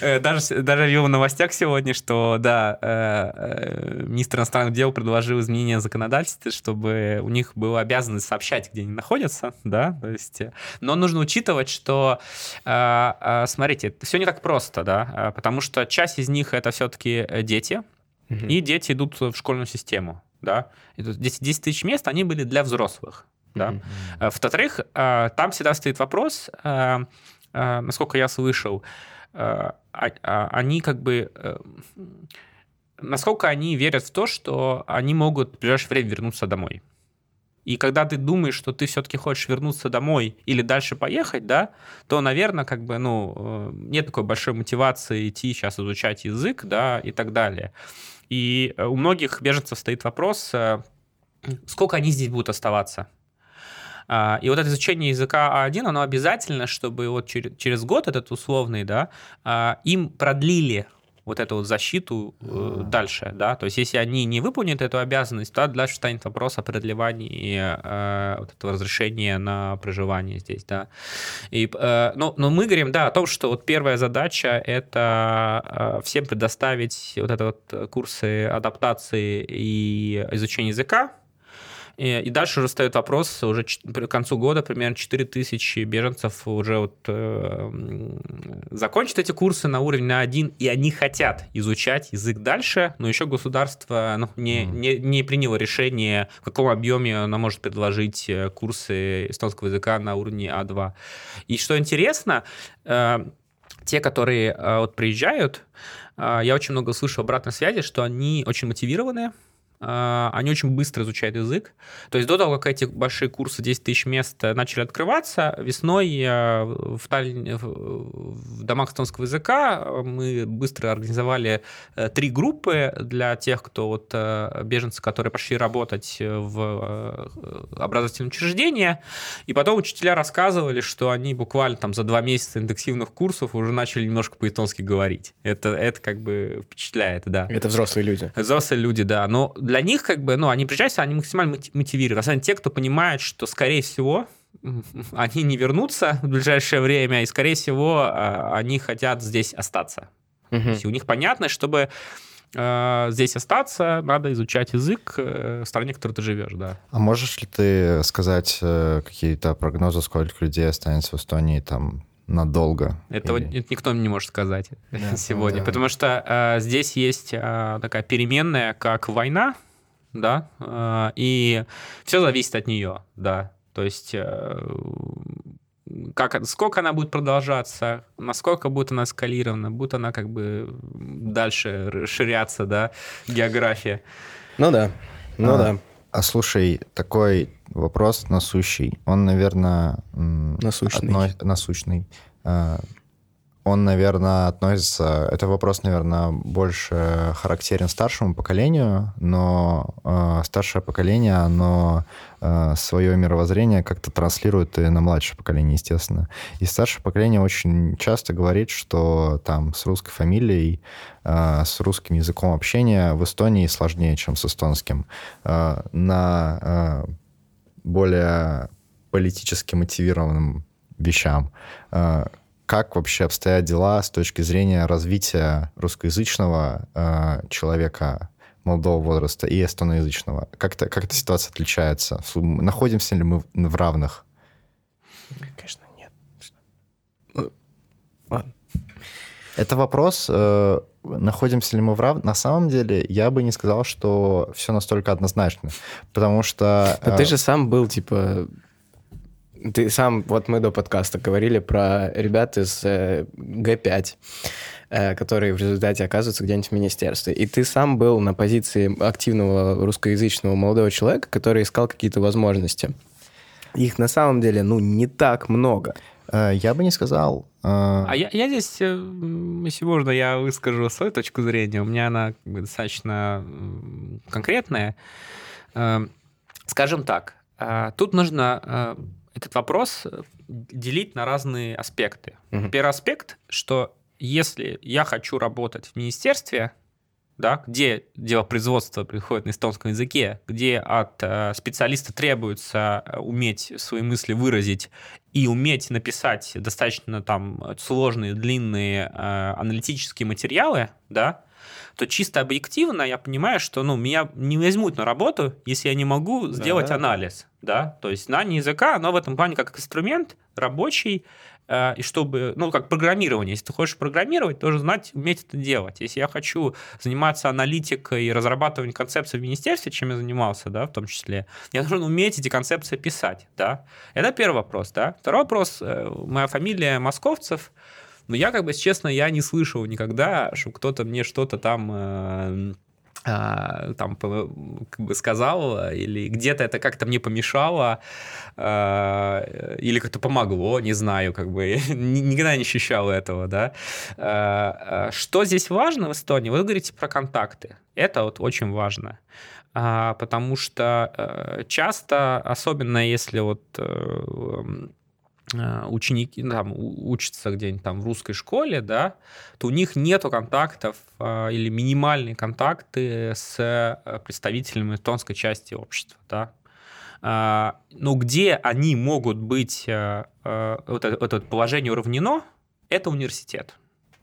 Э, Даже, даже видел в новостях сегодня, что, да, э, э, министр иностранных дел предложил изменение законодательства, чтобы у них была обязанность сообщать, где они находятся, да, то есть... э, Но нужно учитывать, что, э, э, смотрите, все не так просто, да, э, потому что часть из них это все-таки дети, и дети идут в школьную систему, да. И тут 10, 10 тысяч мест, они были для взрослых, да. Мгм. Э, В-вторых, э, там всегда стоит вопрос, э, насколько я слышал, они как бы... Насколько они верят в то, что они могут в ближайшее время вернуться домой. И когда ты думаешь, что ты все-таки хочешь вернуться домой или дальше поехать, да, то, наверное, как бы, ну, нет такой большой мотивации идти сейчас изучать язык, да, и так далее. И у многих беженцев стоит вопрос, сколько они здесь будут оставаться. А, И вот это изучение языка А1, оно обязательно, чтобы вот через, через год этот условный, да, а, им продлили вот эту вот защиту э, дальше, да, то есть если они не выполнят эту обязанность, то дальше станет вопрос о продлевании э, вот этого разрешения на проживание здесь, да. И, э, но, но мы говорим, да, о том, что вот первая задача – это э, всем предоставить вот это вот курсы адаптации и изучения языка, И, и дальше уже встает вопрос, уже к концу года примерно 4 тысячи беженцев уже вот э, закончат эти курсы на уровень на один, и они хотят изучать язык дальше, но еще государство ну, не, не, не приняло решение, в каком объеме оно может предложить э, курсы эстонского языка на уровне А2. И что интересно, э, те, которые э, вот приезжают, э, я очень много слышу обратной связи, что они очень мотивированные, а, они очень быстро изучают язык. То есть до того, как эти большие курсы 10 тысяч мест начали открываться, весной в, Таллине, в домах эстонского языка мы быстро организовали э, три группы для тех, кто вот э, беженцы, которые пошли работать в э, образовательные учреждения. И потом учителя рассказывали, что они буквально там за два месяца интенсивных курсов уже начали немножко по-эстонски говорить. Это, это как бы впечатляет, да. Это взрослые люди. Взрослые люди, да. Но для них, как бы, ну, они приезжают, они максимально мотивированы. Особенно те, кто понимает, что, скорее всего, они не вернутся в ближайшее время, и, скорее всего, а, они хотят здесь остаться. Угу. То есть у них понятно, чтобы э, здесь остаться, надо изучать язык э, в стране, в которой ты живешь, да. А можешь ли ты сказать э, какие-то прогнозы, сколько людей останется в Эстонии там надолго. Этого Или... никто не может сказать да, сегодня, да. потому что э, здесь есть э, такая переменная, как война, да, э, и все зависит от нее, да. То есть э, как, сколько она будет продолжаться, насколько будет она эскалирована, будет она как бы дальше расширяться, да, география. Ну да, ну а, да. А слушай, такой вопрос насущий. Он, наверное... Насущный. Одно... Насущный. А, он, наверное, относится... Это вопрос, наверное, больше характерен старшему поколению, но э, старшее поколение, оно э, свое мировоззрение как-то транслирует и на младшее поколение, естественно. И старшее поколение очень часто говорит, что там с русской фамилией, э, с русским языком общения в Эстонии сложнее, чем с эстонским. Э, на э, более политически мотивированным вещам как вообще обстоят дела с точки зрения развития русскоязычного э, человека молодого возраста и эстоноязычного? Как, -то, как эта ситуация отличается? Находимся ли мы в равных? Конечно, нет. Ладно. Это вопрос, э, находимся ли мы в равных. На самом деле, я бы не сказал, что все настолько однозначно, потому что... Но ты э, же сам был, типа, ты сам, вот мы до подкаста говорили про ребят из э, Г5, э, которые в результате оказываются где-нибудь в министерстве. И ты сам был на позиции активного русскоязычного молодого человека, который искал какие-то возможности. Их на самом деле, ну, не так много. Э, я бы не сказал. Э, а я, я здесь, э, если можно, я выскажу свою точку зрения. У меня она достаточно конкретная. Скажем так, тут нужно этот вопрос э, делить на разные аспекты. Угу. Первый аспект, что если я хочу работать в министерстве, да, где дело производства происходит на эстонском языке, где от э, специалиста требуется э, уметь свои мысли выразить и уметь написать достаточно там сложные, длинные э, аналитические материалы, да, то чисто объективно я понимаю, что ну, меня не возьмут на работу, если я не могу сделать да. анализ. Да? То есть знание языка, оно в этом плане как инструмент рабочий, и чтобы, ну, как программирование, если ты хочешь программировать, тоже знать, уметь это делать. Если я хочу заниматься аналитикой и разрабатыванием концепций в министерстве, чем я занимался, да, в том числе, я должен уметь эти концепции писать, да. Это первый вопрос, да. Второй вопрос, э, моя фамилия Московцев, но я, как бы, честно, я не слышал никогда, что кто-то мне что-то там э, а, там как бы сказал, или где-то это как-то мне помешало, а, или как-то помогло, не знаю, как бы никогда не ощущал этого, да. А, что здесь важно в Эстонии? Вы говорите про контакты. Это вот очень важно потому что э, часто, особенно если вот э, ученики там, учатся где-нибудь там в русской школе, да, то у них нету контактов а, или минимальные контакты с э, представителями эстонской части общества, да. А, но где они могут быть, а, вот это, это положение уравнено, это университет.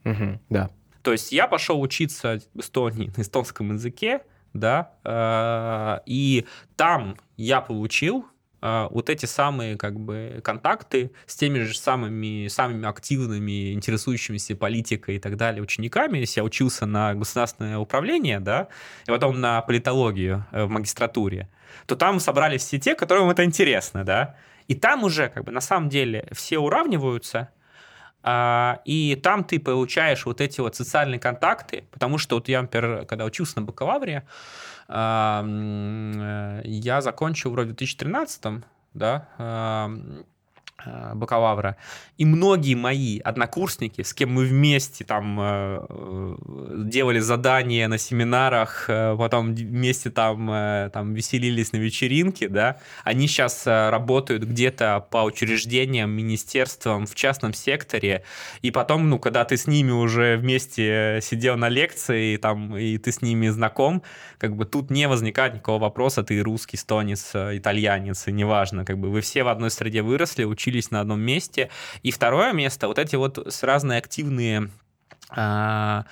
Угу, да. То есть я пошел учиться в Эстонии на эстонском языке, да, э, и там я получил э, вот эти самые как бы контакты с теми же самыми, самыми активными, интересующимися политикой и так далее учениками. Если я учился на государственное управление, да, и потом на политологию в магистратуре, то там собрались все те, которым это интересно, да, и там уже как бы на самом деле все уравниваются, а, и там ты получаешь вот эти вот социальные контакты, потому что вот я, например, когда учился на бакалавре, а, э, я закончил вроде в 2013 да, бакалавра. И многие мои однокурсники, с кем мы вместе там э, э, делали задания на семинарах, потом вместе там, там веселились на вечеринке, да, они сейчас работают где-то по учреждениям, министерствам в частном секторе, и потом, ну, когда ты с ними уже вместе сидел на лекции, там, и ты с ними знаком, как бы тут не возникает никакого вопроса, ты русский, стонец, итальянец, и неважно, как бы вы все в одной среде выросли, учились учились на одном месте. И второе место, вот эти вот разные активные а,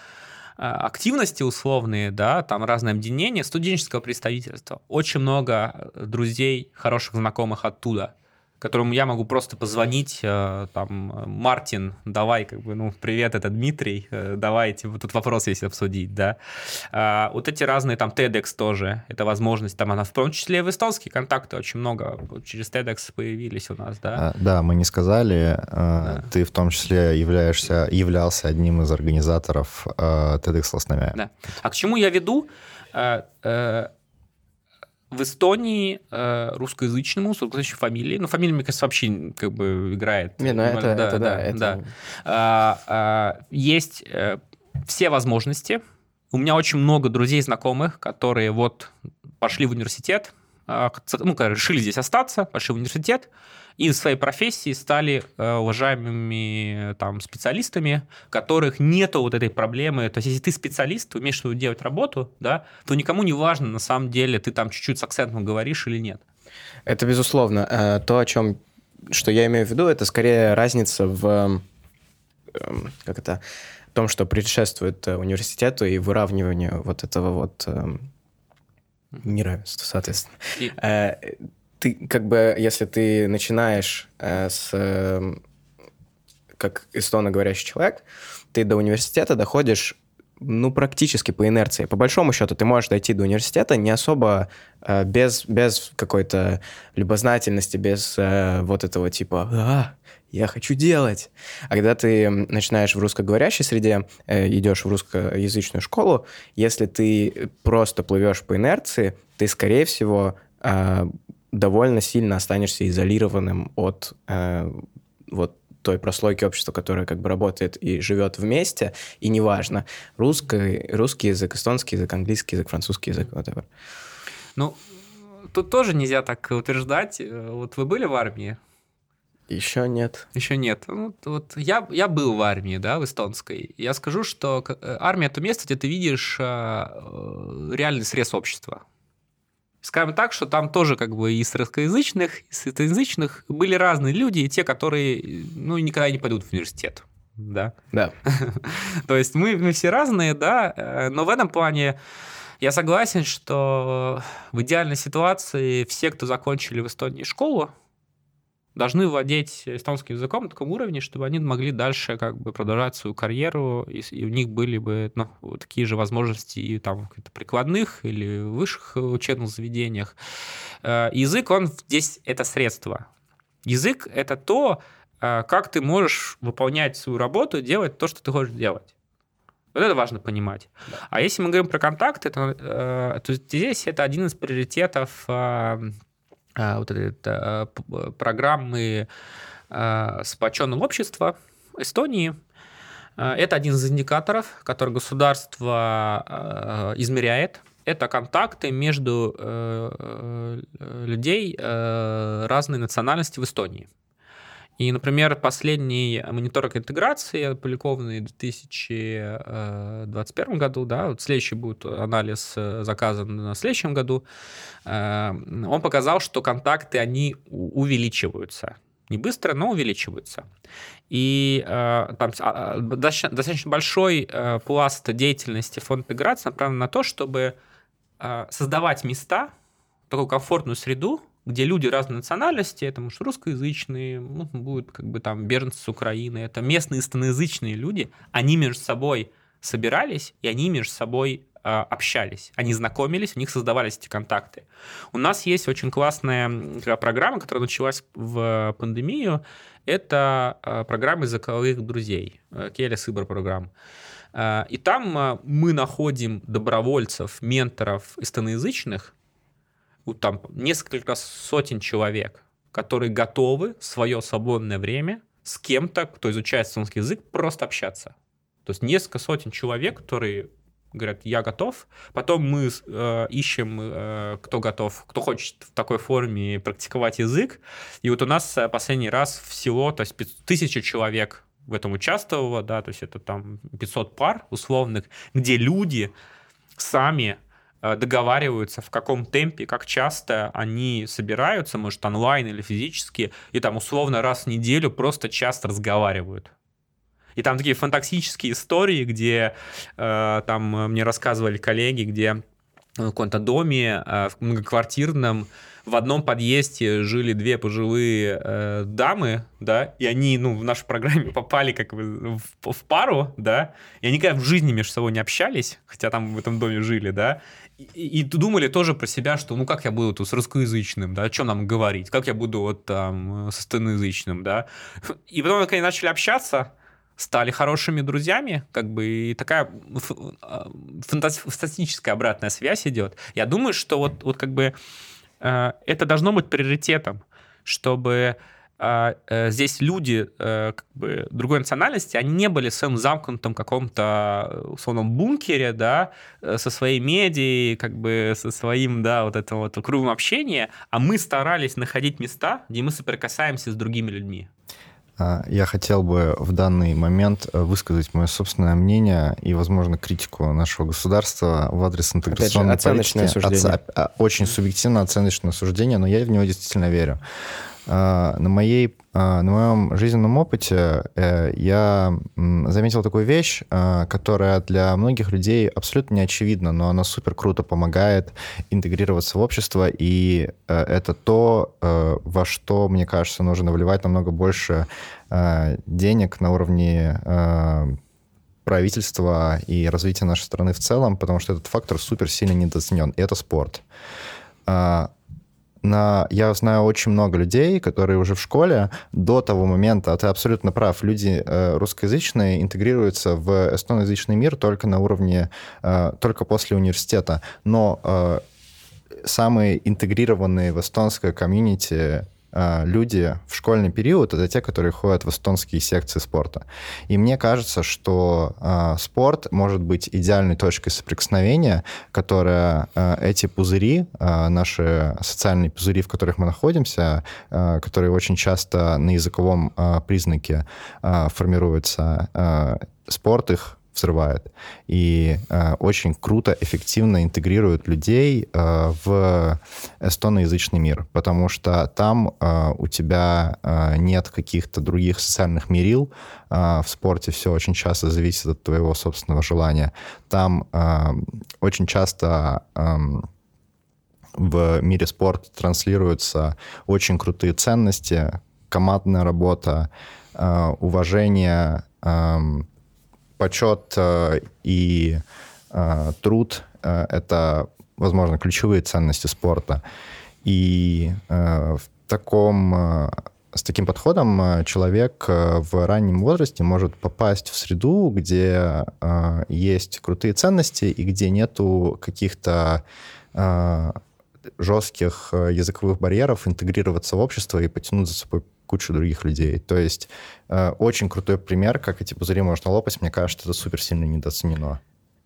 а, активности условные, да, там разные объединения студенческого представительства. Очень много друзей, хороших знакомых оттуда которому я могу просто позвонить, э, там, Мартин, давай, как бы, ну, привет, это Дмитрий, э, давайте, вот тут вопрос есть обсудить, да. А, вот эти разные, там, TEDx тоже, это возможность, там, она в том числе в эстонские контакты очень много через TEDx появились у нас, да. А, да, мы не сказали, э, да. ты в том числе являешься, являлся одним из организаторов TEDx Лосновя. Да. А к чему я веду? В Эстонии э, русскоязычному с русскоязычной фамилией, ну, фамилия, мне кажется, вообще как бы играет. Не, ну, это, да, это, да, да, это... да. А, а, есть э, все возможности. У меня очень много друзей, знакомых, которые вот пошли в университет, э, ну, решили здесь остаться, пошли в университет, и в своей профессии стали э, уважаемыми там, специалистами, у которых нету вот этой проблемы. То есть, если ты специалист, ты умеешь делать работу, да, то никому не важно, на самом деле, ты там чуть-чуть с акцентом говоришь или нет. Это безусловно. Э, то, о чем что я имею в виду, это скорее разница в эм, как это, том, что предшествует э, университету и выравниванию вот этого вот эм, неравенства, соответственно. И ты как бы, если ты начинаешь э, с э, как эстоноговорящий человек, ты до университета доходишь ну, практически по инерции. По большому счету, ты можешь дойти до университета не особо э, без, без какой-то любознательности, без э, вот этого типа «А, я хочу делать». А когда ты начинаешь в русскоговорящей среде, э, идешь в русскоязычную школу, если ты просто плывешь по инерции, ты, скорее всего, э, довольно сильно останешься изолированным от э, вот той прослойки общества, которая как бы работает и живет вместе, и неважно, русский, русский язык, эстонский язык, английский язык, французский язык, whatever. Ну, тут тоже нельзя так утверждать. Вот вы были в армии? Еще нет. Еще нет. Ну, вот я, я был в армии, да, в эстонской. Я скажу, что э, армия это место, где ты видишь э, реальный срез общества. Скажем так, что там тоже как бы и с русскоязычных, и с итоязычных были разные люди, и те, которые ну, никогда не пойдут в университет. Да. Да. То есть мы, мы все разные, да, э, но в этом плане я согласен, что в идеальной ситуации все, кто закончили в Эстонии школу, должны владеть эстонским языком на таком уровне, чтобы они могли дальше как бы продолжать свою карьеру, и, и у них были бы ну, такие же возможности и там в прикладных или высших учебных заведениях. Э, язык, он здесь это средство. Язык — это то, э, как ты можешь выполнять свою работу, делать то, что ты хочешь делать. Вот это важно понимать. Да. А если мы говорим про контакты, то, э, то здесь это один из приоритетов а, вот это, программы а, сплоченного общества Эстонии. А, это один из индикаторов, который государство измеряет. Это контакты между э, э, людей э, разной национальности в Эстонии. И, например, последний мониторинг интеграции, опубликованный в 2021 году, да, вот следующий будет анализ э, заказан на следующем году, э, он показал, что контакты, они увеличиваются. Не быстро, но увеличиваются. И э, там а, достаточно большой пласт деятельности фонда интеграции направлен на то, чтобы э, создавать места, такую комфортную среду, где люди разной национальности, это может русскоязычные, ну, будут как бы там беженцы с Украины, это местные истоноязычные люди, они между собой собирались, и они между собой э, общались, они знакомились, у них создавались эти контакты. У нас есть очень классная программа, которая началась в пандемию, это э, программа языковых друзей, э, Келя Сыбор программа. И там мы находим добровольцев, менторов истоноязычных, там несколько сотен человек, которые готовы свое свободное время с кем-то, кто изучает эстонский язык, просто общаться. То есть несколько сотен человек, которые говорят, я готов. Потом мы э, ищем, э, кто готов, кто хочет в такой форме практиковать язык. И вот у нас э, последний раз всего, то есть тысяча человек в этом участвовало, да, то есть это там 500 пар условных, где люди сами договариваются, в каком темпе, как часто они собираются, может, онлайн или физически, и там условно раз в неделю просто часто разговаривают. И там такие фантастические истории, где э, там мне рассказывали коллеги, где в каком-то доме э, в многоквартирном в одном подъезде жили две пожилые э, дамы, да, и они, ну, в нашу программе попали как бы в, в пару, да, и они как в жизни между собой не общались, хотя там в этом доме жили, да, и, и думали тоже про себя, что ну как я буду тут с русскоязычным, да, о чем нам говорить, как я буду вот там с эстоноязычным, да. И потом, когда они начали общаться, стали хорошими друзьями, как бы и такая а, фантастическая обратная связь идет. Я думаю, что вот, вот как бы э, это должно быть приоритетом, чтобы э, здесь люди э, как бы другой национальности, они не были в своем замкнутом каком-то условном бункере, да, э, со своей медией, как бы со своим, да, вот этим вот кругом общения, а мы старались находить места, где мы соприкасаемся с другими людьми. А, я хотел бы в данный момент высказать мое собственное мнение и, возможно, критику нашего государства в адрес интеграционной Опять же, оценочное политики. Суждение. Оц... Очень субъективно оценочное суждение, но я в него действительно верю. А, на, моей, а, на моем жизненном опыте э, я заметил такую вещь, а, которая для многих людей абсолютно не очевидна, но она супер круто помогает интегрироваться в общество, и э, это то, э, во что, мне кажется, нужно вливать намного больше денег на уровне правительства и развития нашей страны в целом, потому что этот фактор супер сильно недооценен, и это спорт на... я знаю очень много людей, которые уже в школе до того момента, а ты абсолютно прав, люди э, русскоязычные интегрируются в эстоноязычный мир только на уровне, э, только после университета. Но э, самые интегрированные в эстонское комьюнити люди в школьный период это те, которые ходят в эстонские секции спорта. И мне кажется, что э, спорт может быть идеальной точкой соприкосновения, которая э, эти пузыри, э, наши социальные пузыри, в которых мы находимся, э, которые очень часто на языковом э, признаке э, формируются, э, спорт их взрывает. И э, очень круто, эффективно интегрирует людей э, в эстоноязычный мир, потому что там э, у тебя э, нет каких-то других социальных мерил. Э, в спорте все очень часто зависит от твоего собственного желания. Там э, очень часто... Э, в мире спорта транслируются очень крутые ценности, командная работа, э, уважение, эм, почет э, и э, труд э, — это, возможно, ключевые ценности спорта. И в таком с таким подходом человек в раннем возрасте может попасть в среду, где есть крутые ценности и где нету каких-то жестких языковых барьеров, интегрироваться в общество и потянуть за собой кучу других людей. То есть э, очень крутой пример, как эти пузыри можно лопать. Мне кажется, это супер сильно недооценено.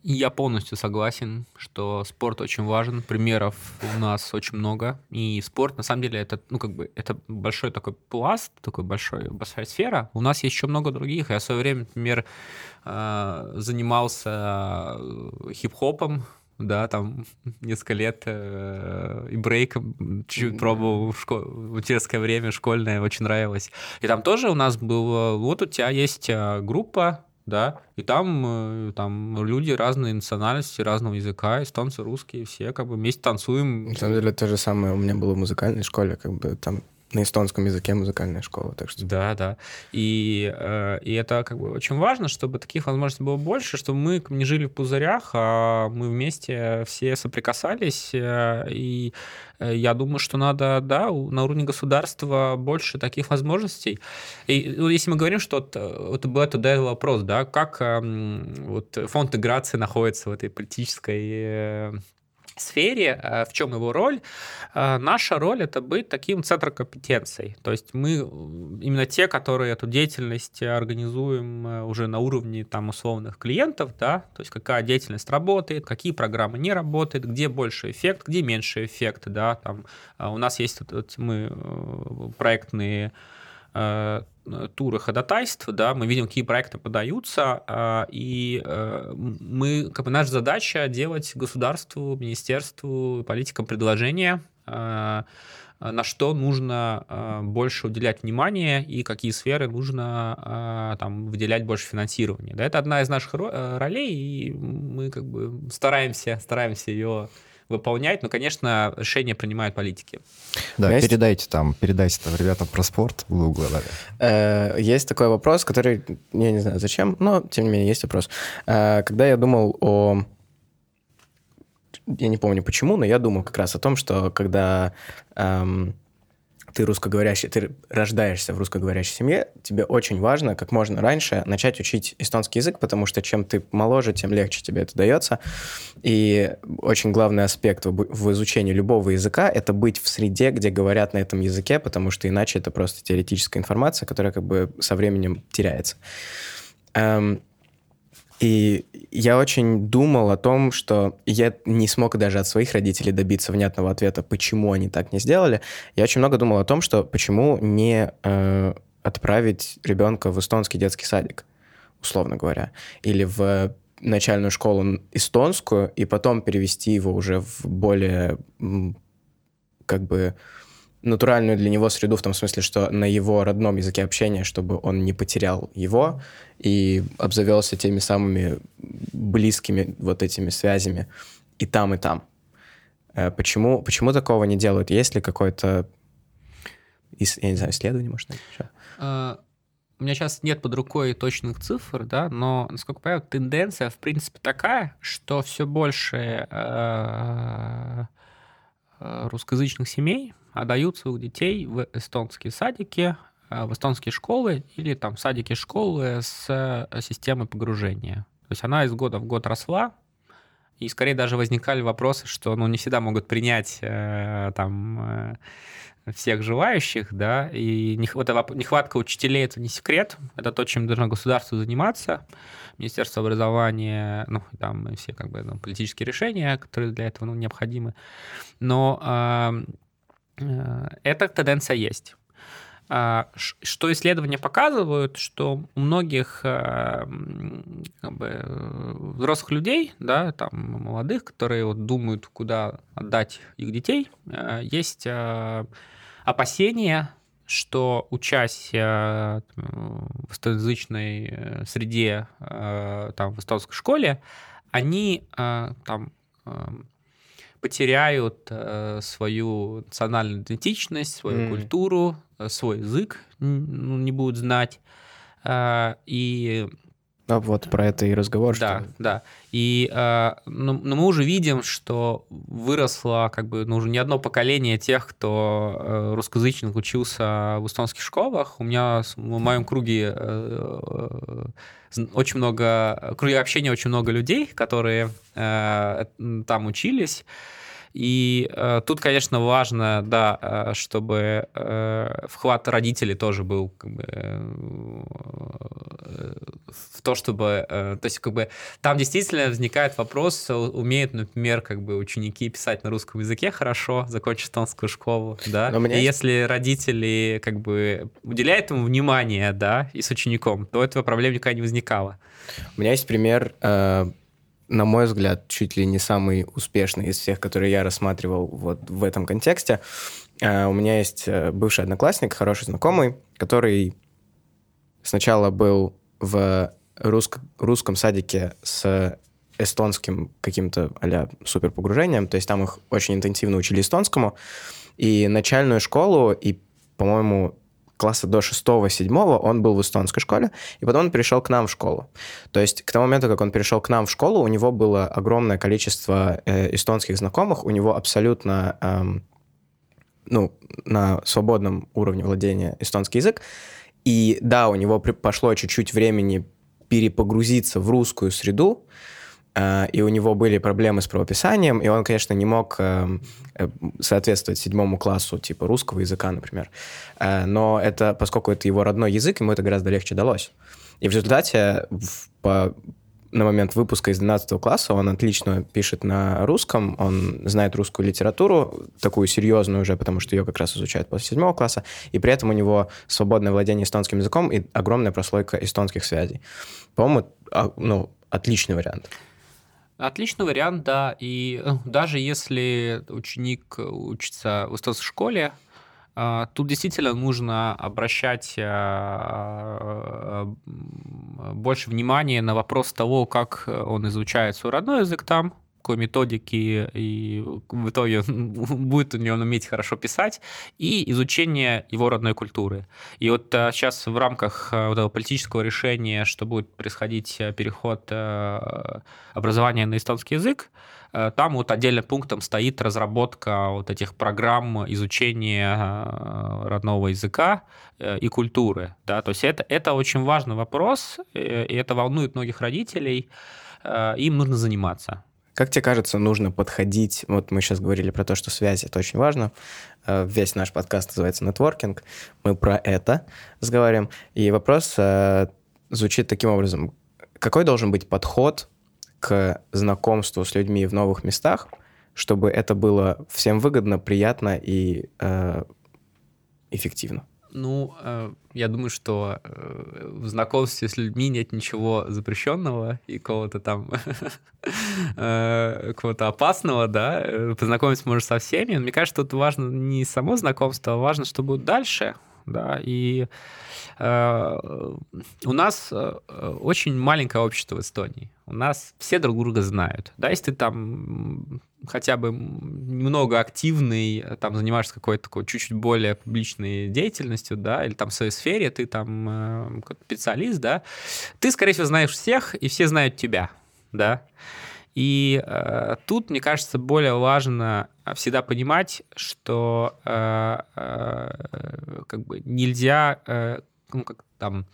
Я полностью согласен, что спорт очень важен. Примеров у нас очень много. И спорт, на самом деле, это, ну, как бы, это большой такой пласт, такой большой, большая сфера. У нас есть еще много других. Я в свое время, например, э, занимался э, хип-хопом, да, там несколько лет э, и брейком чуть пробовал в, школ... в детское время, школьное, очень нравилось. И там тоже у нас было, вот у тебя есть э, группа, да, и там, э, там люди разной национальности, разного языка, эстонцы, русские, все как бы вместе танцуем. На самом деле то же самое у меня было в музыкальной школе, как бы там на эстонском языке музыкальная школа, так что... Да, да. И, э, и это как бы очень важно, чтобы таких возможностей было больше, чтобы мы не жили в пузырях, а мы вместе все соприкасались. Э, и э, я думаю, что надо, да, на уровне государства больше таких возможностей. И ну, если мы говорим, что вот, это был это вопрос, да, как эм, вот фонд интеграции находится в этой политической сфере, э, в чем его роль? Э, наша роль это быть таким центром компетенций. То есть мы именно те, которые эту деятельность организуем э, уже на уровне там условных клиентов, да, то есть какая деятельность работает, какие программы не работают, где больше эффект, где меньше эффект, да, там у нас есть мы проектные туры ходатайств, да, мы видим, какие проекты подаются, а, и э, мы, как бы наша задача делать государству, министерству, политикам предложения, а, на что нужно а, больше уделять внимание и какие сферы нужно там, выделять больше финансирования. Да, это одна из наших э, ролей, и мы как бы стараемся, стараемся ее выполнять, но, конечно, решения принимают политики. Да, есть... передайте там, передайте там ребятам про спорт в углу. Э, есть такой вопрос, который, я не знаю зачем, но, тем не менее, есть вопрос. Э, когда я думал о я не помню почему, но я думал как раз о том, что когда эм, ты русскоговорящий, ты рождаешься в русскоговорящей семье, тебе очень важно как можно раньше начать учить эстонский язык, потому что чем ты моложе, тем легче тебе это дается. И очень главный аспект в изучении любого языка — это быть в среде, где говорят на этом языке, потому что иначе это просто теоретическая информация, которая как бы со временем теряется. Эм, и я очень думал о том, что я не смог даже от своих родителей добиться внятного ответа, почему они так не сделали. Я очень много думал о том, что почему не э, отправить ребенка в эстонский детский садик, условно говоря, или в начальную школу эстонскую, и потом перевести его уже в более как бы натуральную для него среду, в том смысле, что на его родном языке общения, чтобы он не потерял его и обзавелся теми самыми близкими вот этими связями и там, и там. Э, почему, почему такого не делают? Есть ли какое-то, я не знаю, исследование, может, еще? А, у меня сейчас нет под рукой точных цифр, да, но, насколько я понимаю, тенденция, в принципе, такая, что все больше э, э, русскоязычных семей отдают своих детей в эстонские садики, э, в эстонские школы или там садики школы с э, системой погружения. То есть она из года в год росла, и скорее даже возникали вопросы, что ну, не всегда могут принять э, там э, всех желающих, да, и нехватка учителей — это не секрет, это то, чем должно государство заниматься, Министерство образования, ну, там все как бы ну, политические решения, которые для этого ну, необходимы. Но Э, эта тенденция есть. А, что исследования показывают, что у многих э, как бы, взрослых людей, да, там, молодых, которые вот думают, куда отдать их детей, э, есть опасения, что учась в эстоязычной среде, там, в эстонской школе, они там потеряют э, свою национальную идентичность, свою mm. культуру, э, свой язык ну, не будут знать. Э, и а вот про это и разговор. Да, что... да. И э, но, но мы уже видим, что выросло как бы ну, уже не одно поколение тех, кто э, русскоязычных учился в эстонских школах. У меня в моем круге э, очень много, круге общения очень много людей, которые э, там учились. И э, тут, конечно, важно, да, э, чтобы э, вклад родителей тоже был как бы, э, в то, чтобы... Э, то есть, как бы, там действительно возникает вопрос, умеют, например, как бы ученики писать на русском языке хорошо, закончить эстонскую школу, да, и есть... если родители как бы уделяют ему внимание, да, и с учеником, то этого проблем никогда не возникало. У меня есть пример э, на мой взгляд, чуть ли не самый успешный из всех, которые я рассматривал вот в этом контексте. Uh, у меня есть э, бывший одноклассник, хороший знакомый, который сначала был в русско- русском садике с эстонским каким-то а супер погружением, то есть там их очень интенсивно учили эстонскому, и начальную школу, и, по-моему, класса до 6-7 он был в эстонской школе, и потом он перешел к нам в школу. То есть к тому моменту, как он перешел к нам в школу, у него было огромное количество э, эстонских знакомых, у него абсолютно, эм, ну, на свободном уровне владения эстонский язык, и да, у него пошло чуть-чуть времени перепогрузиться в русскую среду, и у него были проблемы с правописанием, и он, конечно, не мог эм, э, соответствовать седьмому классу типа русского языка, например. Э, но это, поскольку это его родной язык, ему это гораздо легче далось. И в результате в, по, на момент выпуска из 12 класса он отлично пишет на русском, он знает русскую литературу, такую серьезную уже, потому что ее как раз изучают после седьмого класса, и при этом у него свободное владение эстонским языком и огромная прослойка эстонских связей. По-моему, а, ну, отличный вариант. Отличный вариант, да. И э, даже если ученик учится в школе, а, Тут действительно нужно обращать а, а, больше внимания на вопрос того, как он изучает свой родной язык там, какой методики, и в итоге будет у него уметь хорошо писать, и изучение его родной культуры. И вот сейчас э, в рамках э, вот этого политического решения, что будет происходить э, переход образования на эстонский язык, там вот отдельным пунктом стоит разработка вот этих программ изучения родного языка и культуры. Да? То есть это, это очень важный вопрос, и это волнует многих родителей, им нужно заниматься. Как тебе кажется, нужно подходить? Вот мы сейчас говорили про то, что связь это очень важно. Э, весь наш подкаст называется нетворкинг. Мы про это разговариваем. И вопрос э, звучит таким образом: какой должен быть подход к знакомству с людьми в новых местах, чтобы это было всем выгодно, приятно и э, эффективно? Ну, э, я думаю, что э, в знакомстве с людьми нет ничего запрещенного и какого-то там э, какого-то опасного, да. Познакомиться можно со всеми. Мне кажется, тут важно не само знакомство, а важно, что будет дальше, да. И у нас очень маленькое общество в Эстонии. У нас все друг друга знают. Да, если ты там хотя бы немного активный, там занимаешься какой-то такой чуть-чуть более публичной деятельностью, да, или там в своей сфере, ты там э, специалист, да, ты, скорее всего, знаешь всех, и все знают тебя, да. И э, тут, мне кажется, более важно всегда понимать, что э, э, как бы нельзя, э, ну, как там,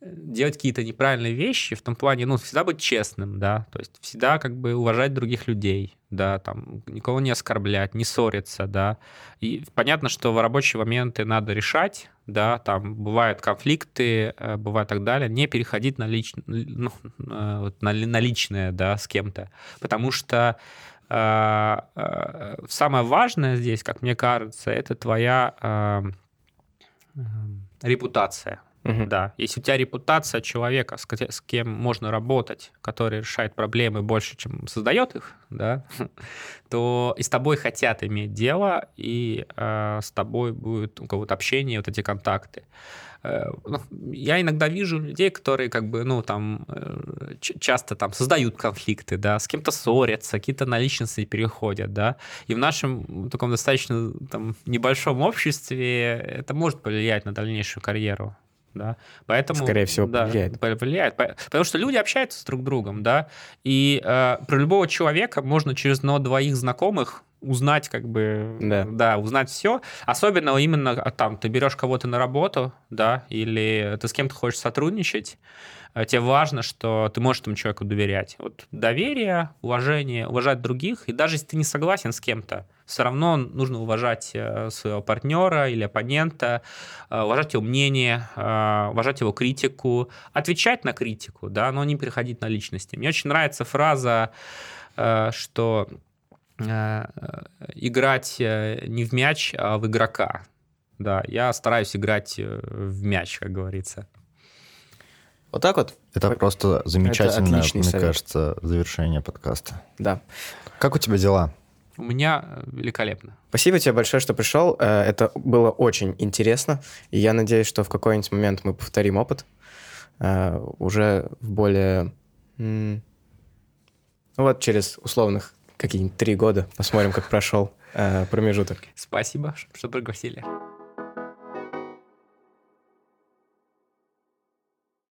делать какие-то неправильные вещи, в том плане, ну, всегда быть честным, да, то есть всегда как бы уважать других людей, да, там, никого не оскорблять, не ссориться, да, и понятно, что в рабочие моменты надо решать, да, там бывают конфликты, э, бывает так далее, не переходить на, лич... ну, э, на, на личное, да, с кем-то, потому что э, э, самое важное здесь, как мне кажется, это твоя э, э, репутация, Угу. Да. Если у тебя репутация человека, с, кем можно работать, который решает проблемы больше, чем создает их, да, то и с тобой хотят иметь дело, и э, с тобой будет у кого-то общение, вот эти контакты. Э, ну, я иногда вижу людей, которые как бы, ну, там, э, часто там создают конфликты, да, с кем-то ссорятся, какие-то на личности переходят, да, и в нашем таком достаточно там небольшом обществе это может повлиять на дальнейшую карьеру да, поэтому... Скорее всего, да, влияет. Влияет, потому что люди общаются с друг другом, да, и э, про любого человека можно через одного двоих знакомых узнать как бы, да. да, узнать все. Особенно именно а, там, ты берешь кого-то на работу, да, или ты с кем-то хочешь сотрудничать, э, тебе важно, что ты можешь этому человеку доверять. Вот доверие, уважение, уважать других, и даже если ты не согласен с кем-то, все равно нужно уважать э, своего партнера или оппонента, э, уважать его мнение, уважать его критику, отвечать на критику, да, но не переходить на личности. Мне очень нравится фраза, что Э, играть э, не в мяч, а в игрока. Да, я стараюсь играть э, в мяч, как говорится. Вот так вот? Это просто замечательное, мне совет. кажется, завершение подкаста. Да. Как у тебя дела? У меня великолепно. Спасибо тебе большое, что пришел. Это было очень интересно. И я надеюсь, что в какой-нибудь момент мы повторим опыт. э, уже в более... Ну вот через условных какие-нибудь три года посмотрим, как прошел э, промежуток. Спасибо, что пригласили.